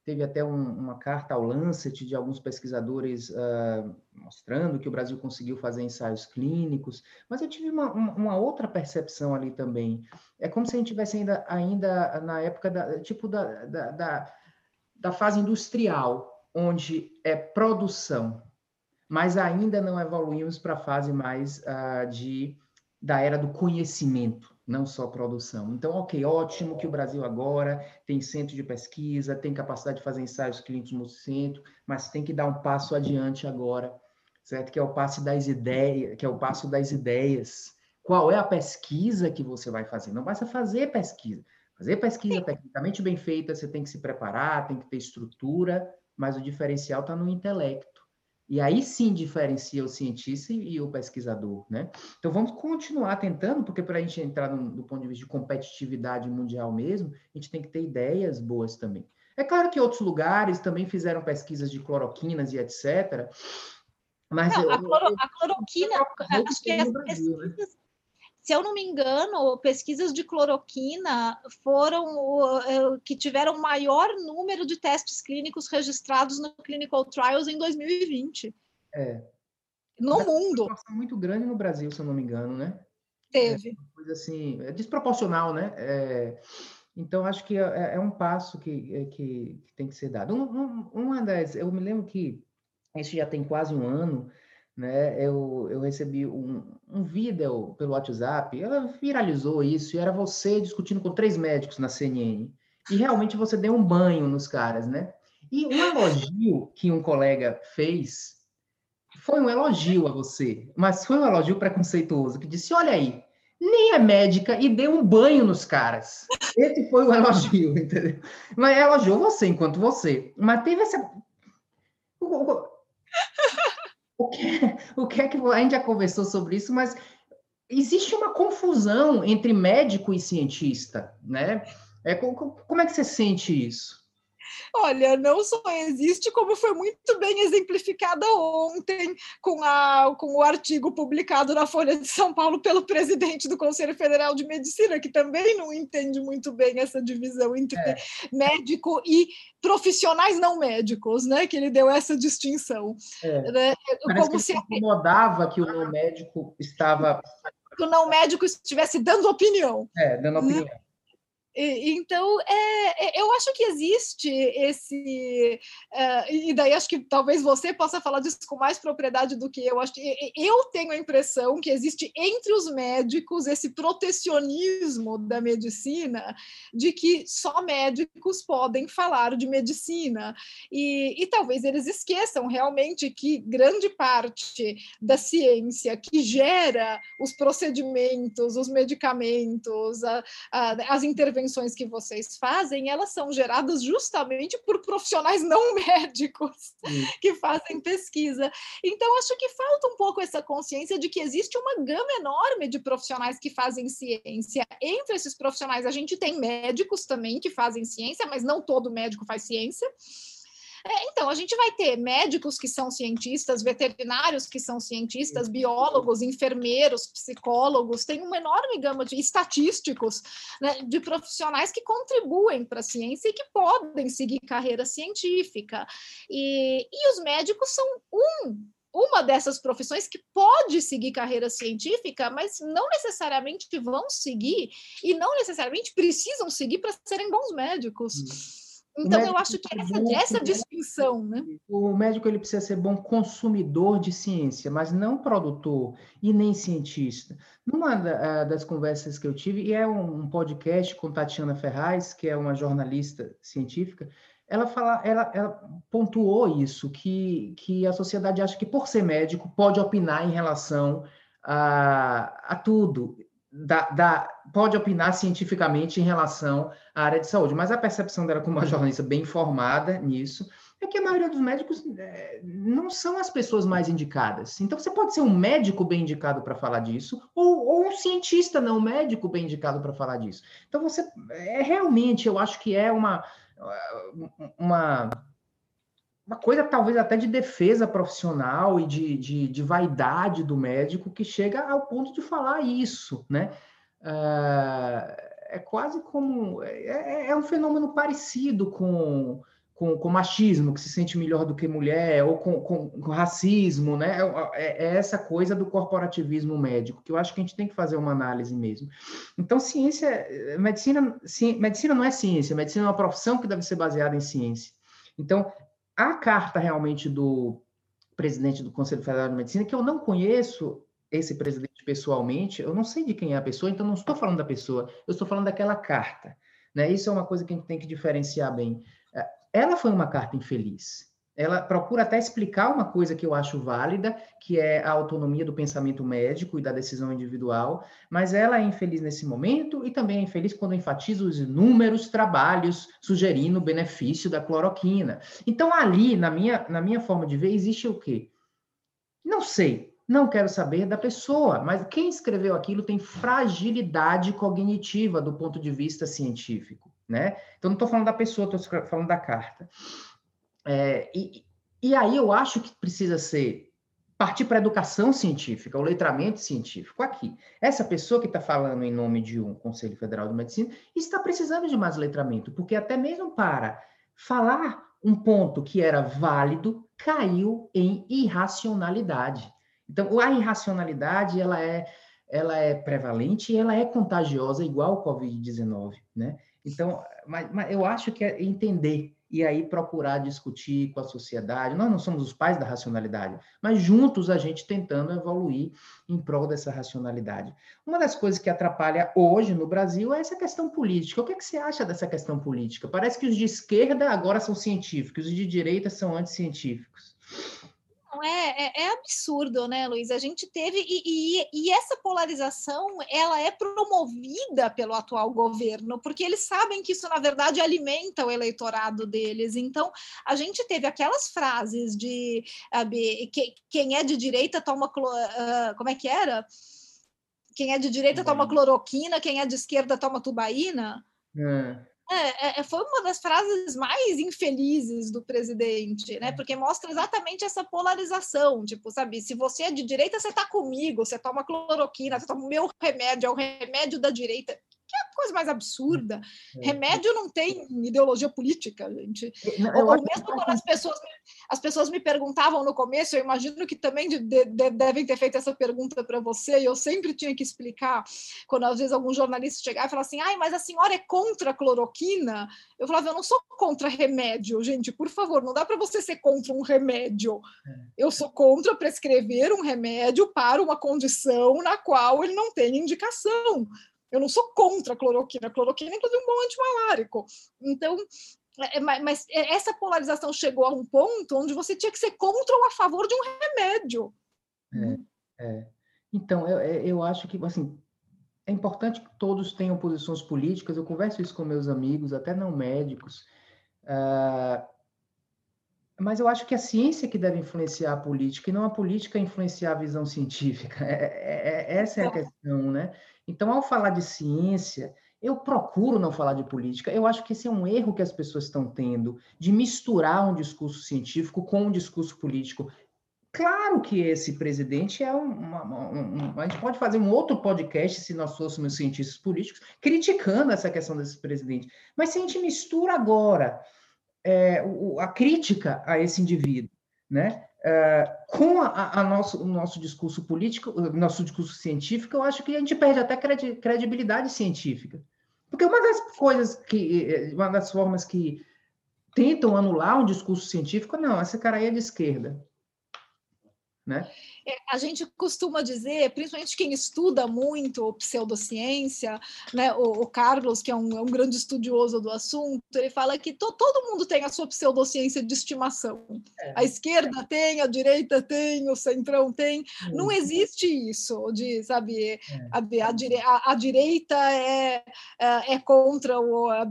Teve até um, uma carta ao Lancet de alguns pesquisadores uh, mostrando que o Brasil conseguiu fazer ensaios clínicos, mas eu tive uma, uma, outra percepção ali também. É como se a gente tivesse ainda, ainda na época da, tipo da, da, da, da fase industrial, onde é produção, mas ainda não evoluímos para a fase mais uh, de, da era do conhecimento não só produção. Então, ok, ótimo que o Brasil agora tem centro de pesquisa, tem capacidade de fazer ensaios clínicos no centro, mas tem que dar um passo adiante agora, certo? Que é o passo das ideias, que é o passo das ideias. Qual é a pesquisa que você vai fazer? Não basta fazer pesquisa. Fazer pesquisa tecnicamente bem feita, você tem que se preparar, tem que ter estrutura, mas o diferencial está no intelecto. E aí sim diferencia o cientista e o pesquisador, né? Então vamos continuar tentando, porque para a gente entrar no, do ponto de vista de competitividade mundial mesmo, a gente tem que ter ideias boas também. É claro que outros lugares também fizeram pesquisas de cloroquinas e etc. Mas não, eu, a, cloro, a, cloroquina, eu, acho que as né? pesquisas, né? Se eu não me engano, pesquisas de cloroquina foram uh, que tiveram maior número de testes clínicos registrados no Clinical Trials em 2020. É. No mundo. Uma muito grande no Brasil, se eu não me engano, né? Teve. É coisa assim, é desproporcional, né? É, Então, acho que é, é um passo que, é, que, que, tem que ser dado. Um, um, uma das, eu me lembro que isso já tem quase um ano, né? Eu, eu recebi um, um vídeo pelo WhatsApp, ela viralizou isso, e era você discutindo com três médicos na CNN. E realmente você deu um banho nos caras, né? E um elogio que um colega fez foi um elogio a você, mas foi um elogio preconceituoso, que disse: olha aí, nem é médica e deu um banho nos caras. Esse foi o elogio, entendeu? Mas elogiou você enquanto você. Mas teve essa. O que, o que é que a gente já conversou sobre isso, mas existe uma confusão entre médico e cientista, né? É, como é que você sente isso? Olha, não só existe, como foi muito bem exemplificada ontem com, a, com o artigo publicado na Folha de São Paulo pelo presidente do Conselho Federal de Medicina, que também não entende muito bem essa divisão entre é. médico e profissionais não médicos, né? Que ele deu essa distinção. É. Né? Como que se incomodava que o não médico estava que o não médico estivesse dando opinião. É, dando opinião. Então, é, é, eu acho que existe esse. Uh, e daí acho que talvez você possa falar disso com mais propriedade do que eu. Acho que eu tenho a impressão que existe entre os médicos esse protecionismo da medicina de que só médicos podem falar de medicina. E, e talvez eles esqueçam realmente que grande parte da ciência que gera os procedimentos, os medicamentos, a, a, as intervenções intervenções que vocês fazem, elas são geradas justamente por profissionais não médicos que fazem pesquisa. Então, acho que falta um pouco essa consciência de que existe uma gama enorme de profissionais que fazem ciência. Entre esses profissionais, a gente tem médicos também que fazem ciência, mas não todo médico faz ciência. É, então, a gente vai ter médicos que são cientistas, veterinários que são cientistas, biólogos, enfermeiros, psicólogos, tem uma enorme gama de estatísticos, né, de profissionais que contribuem para a ciência e que podem seguir carreira científica. E, e os médicos são um uma dessas profissões que pode seguir carreira científica, mas não necessariamente vão seguir e não necessariamente precisam seguir para serem bons médicos. Hum. Então, eu acho que essa, essa distinção, né? O médico ele precisa ser bom consumidor de ciência, mas não produtor e nem cientista. Numa das conversas que eu tive, e é um podcast com Tatiana Ferraz, que é uma jornalista científica, ela, fala, ela, ela pontuou isso, que, que a sociedade acha que por ser médico pode opinar em relação a, a tudo da, da, pode opinar cientificamente em relação à área de saúde, mas a percepção dela como uma jornalista bem informada nisso é que a maioria dos médicos é, não são as pessoas mais indicadas. Então, você pode ser um médico bem indicado para falar disso, ou, ou, um cientista não médico bem indicado para falar disso. Então, você é realmente, eu acho que é uma, uma uma coisa talvez até de defesa profissional e de, de, de, vaidade do médico que chega ao ponto de falar isso, né? Uh, é quase como é, é, é, um fenômeno parecido com, com, com, machismo, que se sente melhor do que mulher, ou com, com, com racismo, né? É, é, é, essa coisa do corporativismo médico, que eu acho que a gente tem que fazer uma análise mesmo. Então, ciência, medicina, ci, medicina não é ciência, medicina é uma profissão que deve ser baseada em ciência. Então, a carta realmente do presidente do Conselho Federal de Medicina, que eu não conheço esse presidente pessoalmente, eu não sei de quem é a pessoa, então não estou falando da pessoa, eu estou falando daquela carta. Né? Isso é uma coisa que a gente tem que diferenciar bem. É, ela foi uma carta infeliz ela procura até explicar uma coisa que eu acho válida, que é a autonomia do pensamento médico e da decisão individual, mas ela é infeliz nesse momento e também é infeliz quando enfatiza os inúmeros trabalhos sugerindo o benefício da cloroquina. Então, ali, na minha, na minha forma de ver, existe o quê? Não sei, não quero saber da pessoa, mas quem escreveu aquilo tem fragilidade cognitiva do ponto de vista científico, né? Então, não estou falando da pessoa, estou falando da carta. É, e, e aí eu acho que precisa ser partir para a educação científica, o letramento científico aqui. Essa pessoa que está falando em nome de um Conselho Federal de Medicina está precisando de mais letramento, porque até mesmo para falar um ponto que era válido caiu em irracionalidade. Então, a irracionalidade ela é ela é prevalente e ela é contagiosa igual o Covid-19, né? Então, mas, mas eu acho que é entender e aí procurar discutir com a sociedade. Nós não somos os pais da racionalidade, mas juntos a gente tentando evoluir em prol dessa racionalidade. Uma das coisas que atrapalha hoje no Brasil é essa questão política. O que, é que você acha dessa questão política? Parece que os de esquerda agora são científicos, os de direita são anticientíficos. É, é, é, absurdo, né, Luiz? A gente teve e, e, e, essa polarização ela é promovida pelo atual governo, porque eles sabem que isso na verdade alimenta o eleitorado deles. Então a gente teve aquelas frases de que, quem é de direita toma uh, como é que era? Quem é de direita toma cloroquina, quem é de esquerda toma tubaína. É. É, é, é, foi uma das frases mais infelizes do presidente, né? É. Porque mostra exatamente essa polarização. Tipo, sabe, se você é de direita, você tá comigo, você toma cloroquina, você toma o meu remédio, é o remédio da direita que é a coisa mais absurda. É. Remédio não tem ideologia política, gente. Não, Ou mesmo quando as pessoas, as pessoas me perguntavam no começo, eu imagino que também de, de, devem ter feito essa pergunta para você, e eu sempre tinha que explicar, quando às vezes algum jornalista chegava e falava assim, ai, mas a senhora é contra a cloroquina? Eu falava, eu não sou contra remédio, gente, por favor, não dá para você ser contra um remédio. É. Eu sou contra prescrever um remédio para uma condição na qual ele não tem indicação. Eu não sou contra a cloroquina. A cloroquina, inclusive, é um bom antimalárico. Então, é, é mas essa polarização chegou a um ponto onde você tinha que ser contra ou a favor de um remédio. É, é. Então, eu, eu acho que, assim, é importante que todos tenham posições políticas. Eu converso isso com meus amigos, até não médicos. Uh, mas eu acho que a ciência que deve influenciar a política e não a política influenciar a visão científica. É, é, é essa é a questão, né? Então, ao falar de ciência, eu procuro não falar de política. Eu acho que esse é um erro que as pessoas estão tendo, de misturar um discurso científico com um discurso político. Claro que esse presidente é uma, uma, uma, A gente pode fazer um outro podcast, se nós fôssemos cientistas políticos, criticando essa questão desse presidente. Mas se a gente mistura agora é, o, a crítica a esse indivíduo, né? É, com a, a nosso, o nosso discurso político, nosso discurso científico, eu acho que a gente perde até credibilidade científica. Porque uma das coisas que, uma das formas que tentam anular um discurso científico, não, esse cara aí é de esquerda. Né? É, a gente costuma dizer, principalmente quem estuda muito pseudociência, né, o, o Carlos, que é um, é um, grande estudioso do assunto, ele fala que to, todo mundo tem a sua pseudociência de estimação. É. A esquerda tem, a direita tem, o centrão tem. É. Não existe isso de, sabe, é. a, a, a, direita é, é, é contra o. A,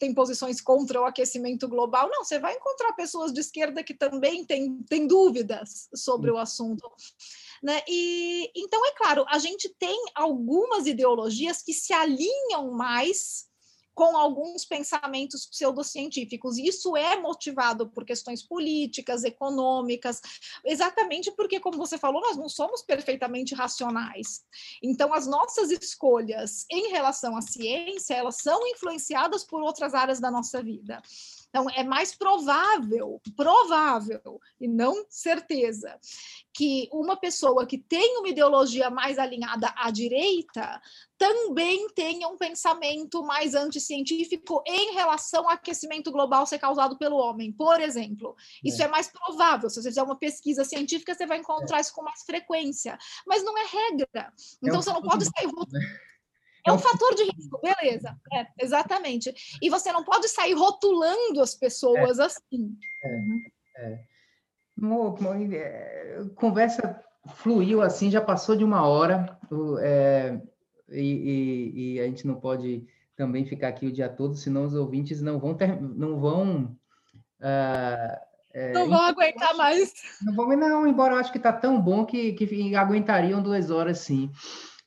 tem posições contra o aquecimento global. Não, você vai encontrar pessoas de esquerda que também têm, têm dúvidas sobre o assunto assunto. Né? E então, é claro, a gente tem algumas ideologias que se alinham mais com alguns pensamentos pseudocientíficos. Isso é motivado por questões políticas, econômicas, exatamente porque, como você falou, nós não somos perfeitamente racionais. Então, as nossas escolhas em relação à ciência, elas são influenciadas por outras áreas da nossa vida. Então, é mais provável, provável, e não certeza, que uma pessoa que tem uma ideologia mais alinhada à direita também tenha um pensamento mais anticientífico em relação ao aquecimento global ser causado pelo homem, por exemplo. Isso é, é mais provável. Se você fizer uma pesquisa científica, você vai encontrar é. isso com mais frequência. Mas não é regra. Então, é um você não pode sair. Né? É um fator de risco, beleza. É, exatamente. E você não pode sair rotulando as pessoas é. assim. É, é. é. Conversa fluiu assim, já passou de uma hora, é, e, e, e, a gente não pode também ficar aqui o dia todo, senão os ouvintes não vão ter, não vão uh, é, não vão aguentar mais. Não vão, não, embora eu acho que está tão bom que, que aguentariam duas horas sim.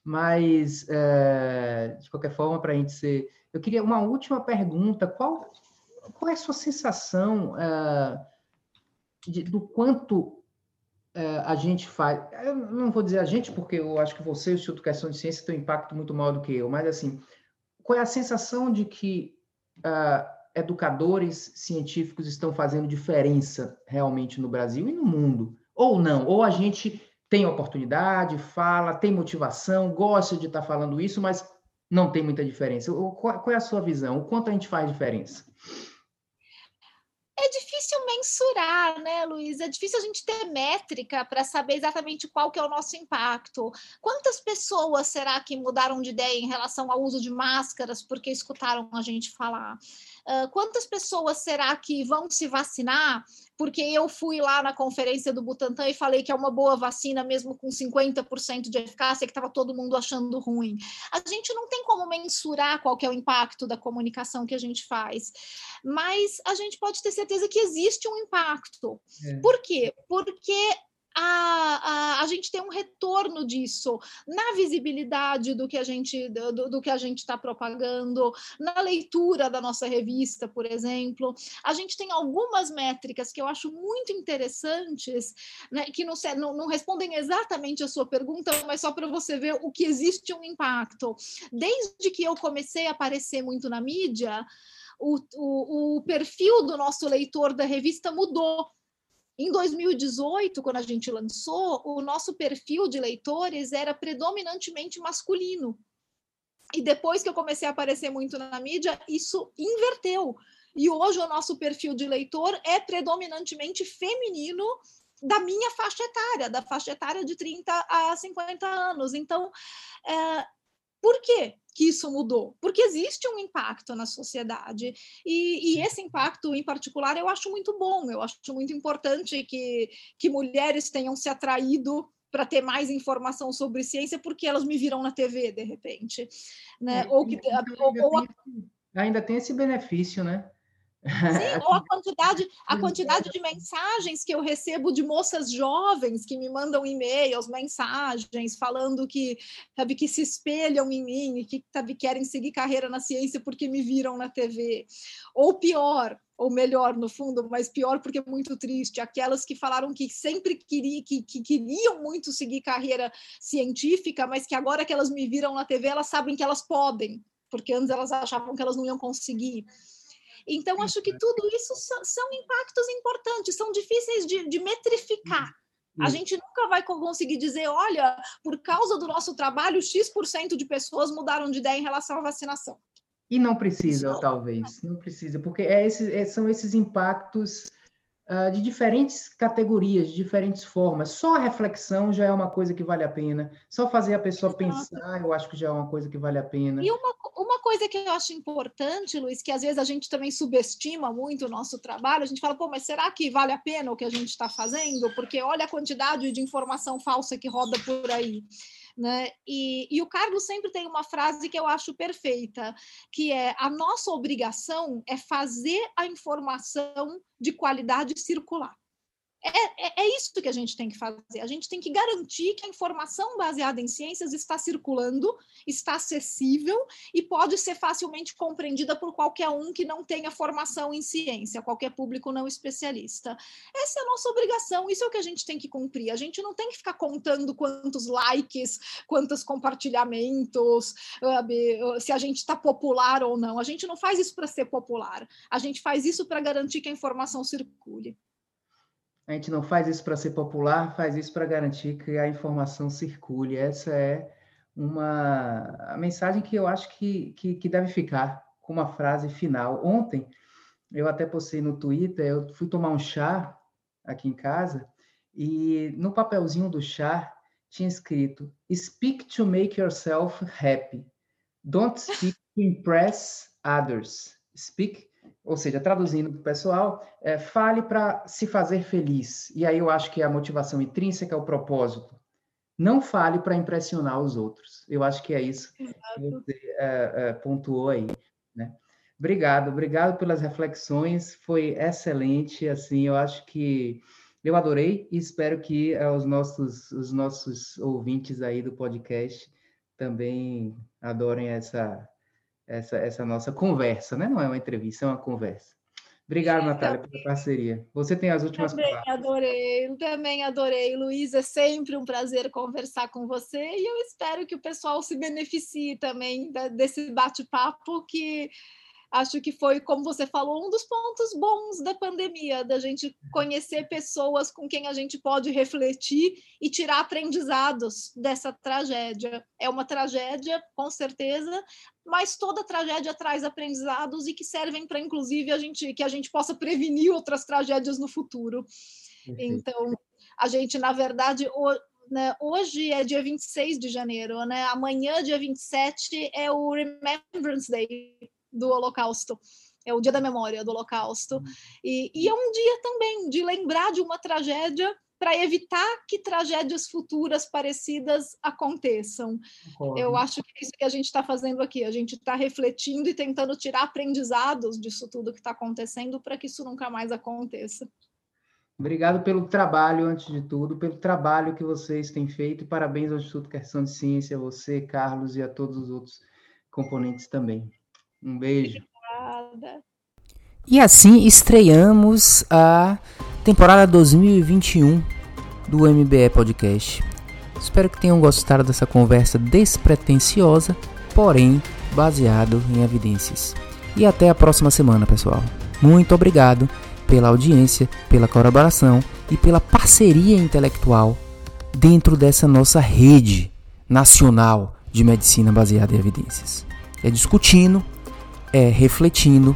Mas, é, de qualquer forma, para a gente ser. Eu queria uma última pergunta: qual, qual é a sua sensação é, de, do quanto é, a gente faz? Eu não vou dizer a gente, porque eu acho que você, o Instituto Questão de Ciência, tem um impacto muito maior do que eu, mas, assim, qual é a sensação de que educadores científicos estão fazendo diferença realmente no Brasil e no mundo? Ou não? Ou a gente tem oportunidade, fala, tem motivação, gosta de estar tá falando isso, mas não tem muita diferença. Qual é a sua visão? O quanto a gente faz diferença? É difícil mensurar, né, Luiz? É difícil a gente ter métrica para saber exatamente qual que é o nosso impacto. Quantas pessoas será que mudaram de ideia em relação ao uso de máscaras porque escutaram a gente falar? Uh, quantas pessoas será que vão se vacinar porque eu fui lá na conferência do Butantan e falei que é uma boa vacina, mesmo com 50% de eficácia, que estava todo mundo achando ruim. A gente não tem como mensurar qual é o impacto da comunicação que a gente faz, mas a gente pode ter certeza que existe um impacto. É. Por quê? Porque a, a, a gente tem um retorno disso na visibilidade do que a gente do, do que a gente está propagando, na leitura da nossa revista, por exemplo. A gente tem algumas métricas que eu acho muito interessantes, né, que não, não, não respondem exatamente a sua pergunta, mas só para você ver o que existe um impacto. Desde que eu comecei a aparecer muito na mídia, o, o, o perfil do nosso leitor da revista mudou em 2018, quando a gente lançou, o nosso perfil de leitores era predominantemente masculino. E depois que eu comecei a aparecer muito na mídia, isso inverteu. E hoje o nosso perfil de leitor é predominantemente feminino da minha faixa etária, da faixa etária de 30 a 50 anos. Então, é, por quê? Que isso mudou? Porque existe um impacto na sociedade, e, e, esse impacto, em particular, eu acho muito bom, eu acho muito importante que, que mulheres tenham se atraído para ter mais informação sobre ciência, porque elas me viram na TV, de repente. Né? É, ou que, ou, ou, ainda tem esse benefício, né? Sim, ou a quantidade, a quantidade de mensagens que eu recebo de moças jovens que me mandam e-mails, mensagens, falando que, sabe, que se espelham em mim e que sabe, querem seguir carreira na ciência porque me viram na TV. Ou pior, ou melhor, no fundo, mas pior porque é muito triste, aquelas que falaram que sempre queria, que, que queriam muito seguir carreira científica, mas que agora que elas me viram na TV, elas sabem que elas podem, porque antes elas achavam que elas não iam conseguir. Então, acho que tudo isso são, impactos importantes, são difíceis de, de metrificar. A gente nunca vai conseguir dizer, olha, por causa do nosso trabalho, X% de pessoas mudaram de ideia em relação à vacinação. E não precisa, Isso. talvez, não precisa, porque é é, são esses impactos de diferentes categorias, de diferentes formas. Só a reflexão já é uma coisa que vale a pena. Só fazer a pessoa Exato. pensar, eu acho que já é uma coisa que vale a pena. E uma, uma coisa que eu acho importante, Luiz, que às vezes a gente também subestima muito o nosso trabalho, a gente fala, pô, mas será que vale a pena o que a gente está fazendo? Porque olha a quantidade de informação falsa que roda por aí. Né? E, e, o Carlos sempre tem uma frase que eu acho perfeita, que é a nossa obrigação é fazer a informação de qualidade circular. É, é, é, isso que a gente tem que fazer. A gente tem que garantir que a informação baseada em ciências está circulando, está acessível e pode ser facilmente compreendida por qualquer um que não tenha formação em ciência, qualquer público não especialista. Essa é a nossa obrigação, isso é o que a gente tem que cumprir. A gente não tem que ficar contando quantos likes, quantos compartilhamentos, se a gente está popular ou não. A gente não faz isso para ser popular, a gente faz isso para garantir que a informação circule. A gente não faz isso para ser popular, faz isso para garantir que a informação circule. Essa é uma a mensagem que eu acho que, que, que deve ficar com uma frase final. Ontem, eu até postei no Twitter, eu fui tomar um chá aqui em casa e no papelzinho do chá tinha escrito Speak to make yourself happy. Don't speak to impress others. Speak ou seja, traduzindo para o pessoal, é, fale para se fazer feliz. E aí eu acho que a motivação intrínseca é o propósito. Não fale para impressionar os outros. Eu acho que é isso que você é, é, pontuou aí. Né? Obrigado, obrigado pelas reflexões. Foi excelente. Assim, eu acho que eu adorei e espero que é, os nossos os nossos ouvintes aí do podcast também adorem essa essa, essa nossa conversa, né? Não é uma entrevista, é uma conversa. Obrigado, Natália, pela parceria. Você tem as últimas também palavras. Adorei, também adorei. Luiz, é sempre um prazer conversar com você e eu espero que o pessoal se beneficie também desse bate-papo que acho que foi, como você falou, um dos pontos bons da pandemia, da gente conhecer pessoas com quem a gente pode refletir e tirar aprendizados dessa tragédia. É uma tragédia, com certeza, mas toda tragédia traz aprendizados e que servem para, inclusive, a gente que a gente possa prevenir outras tragédias no futuro. Então, a gente, na verdade, né, hoje é dia 26 de janeiro, né? Amanhã, dia 27, é o Remembrance Day do Holocausto. É o dia da memória do Holocausto. Uhum. E, e é um dia também de lembrar de uma tragédia para evitar que tragédias futuras parecidas aconteçam. Eu acho que é isso que a gente está fazendo aqui. A gente está refletindo e tentando tirar aprendizados disso tudo que está acontecendo para que isso nunca mais aconteça. Obrigado pelo trabalho, antes de tudo, pelo trabalho que vocês têm feito. Parabéns ao Instituto Questão de Ciência, a você, Carlos, e a todos os outros componentes também. Um beijo. Obrigada. E assim estreamos a temporada 2021 do MBE Podcast. Espero que tenham gostado dessa conversa despretensiosa, porém baseado em evidências. E até a próxima semana, pessoal. Muito obrigado pela audiência, pela colaboração e pela parceria intelectual dentro dessa nossa rede nacional de medicina baseada em evidências. É discutindo, é refletindo,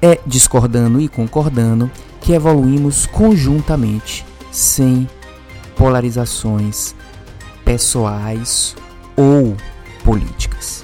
é discordando e concordando que evoluímos conjuntamente, sem polarizações pessoais ou políticas.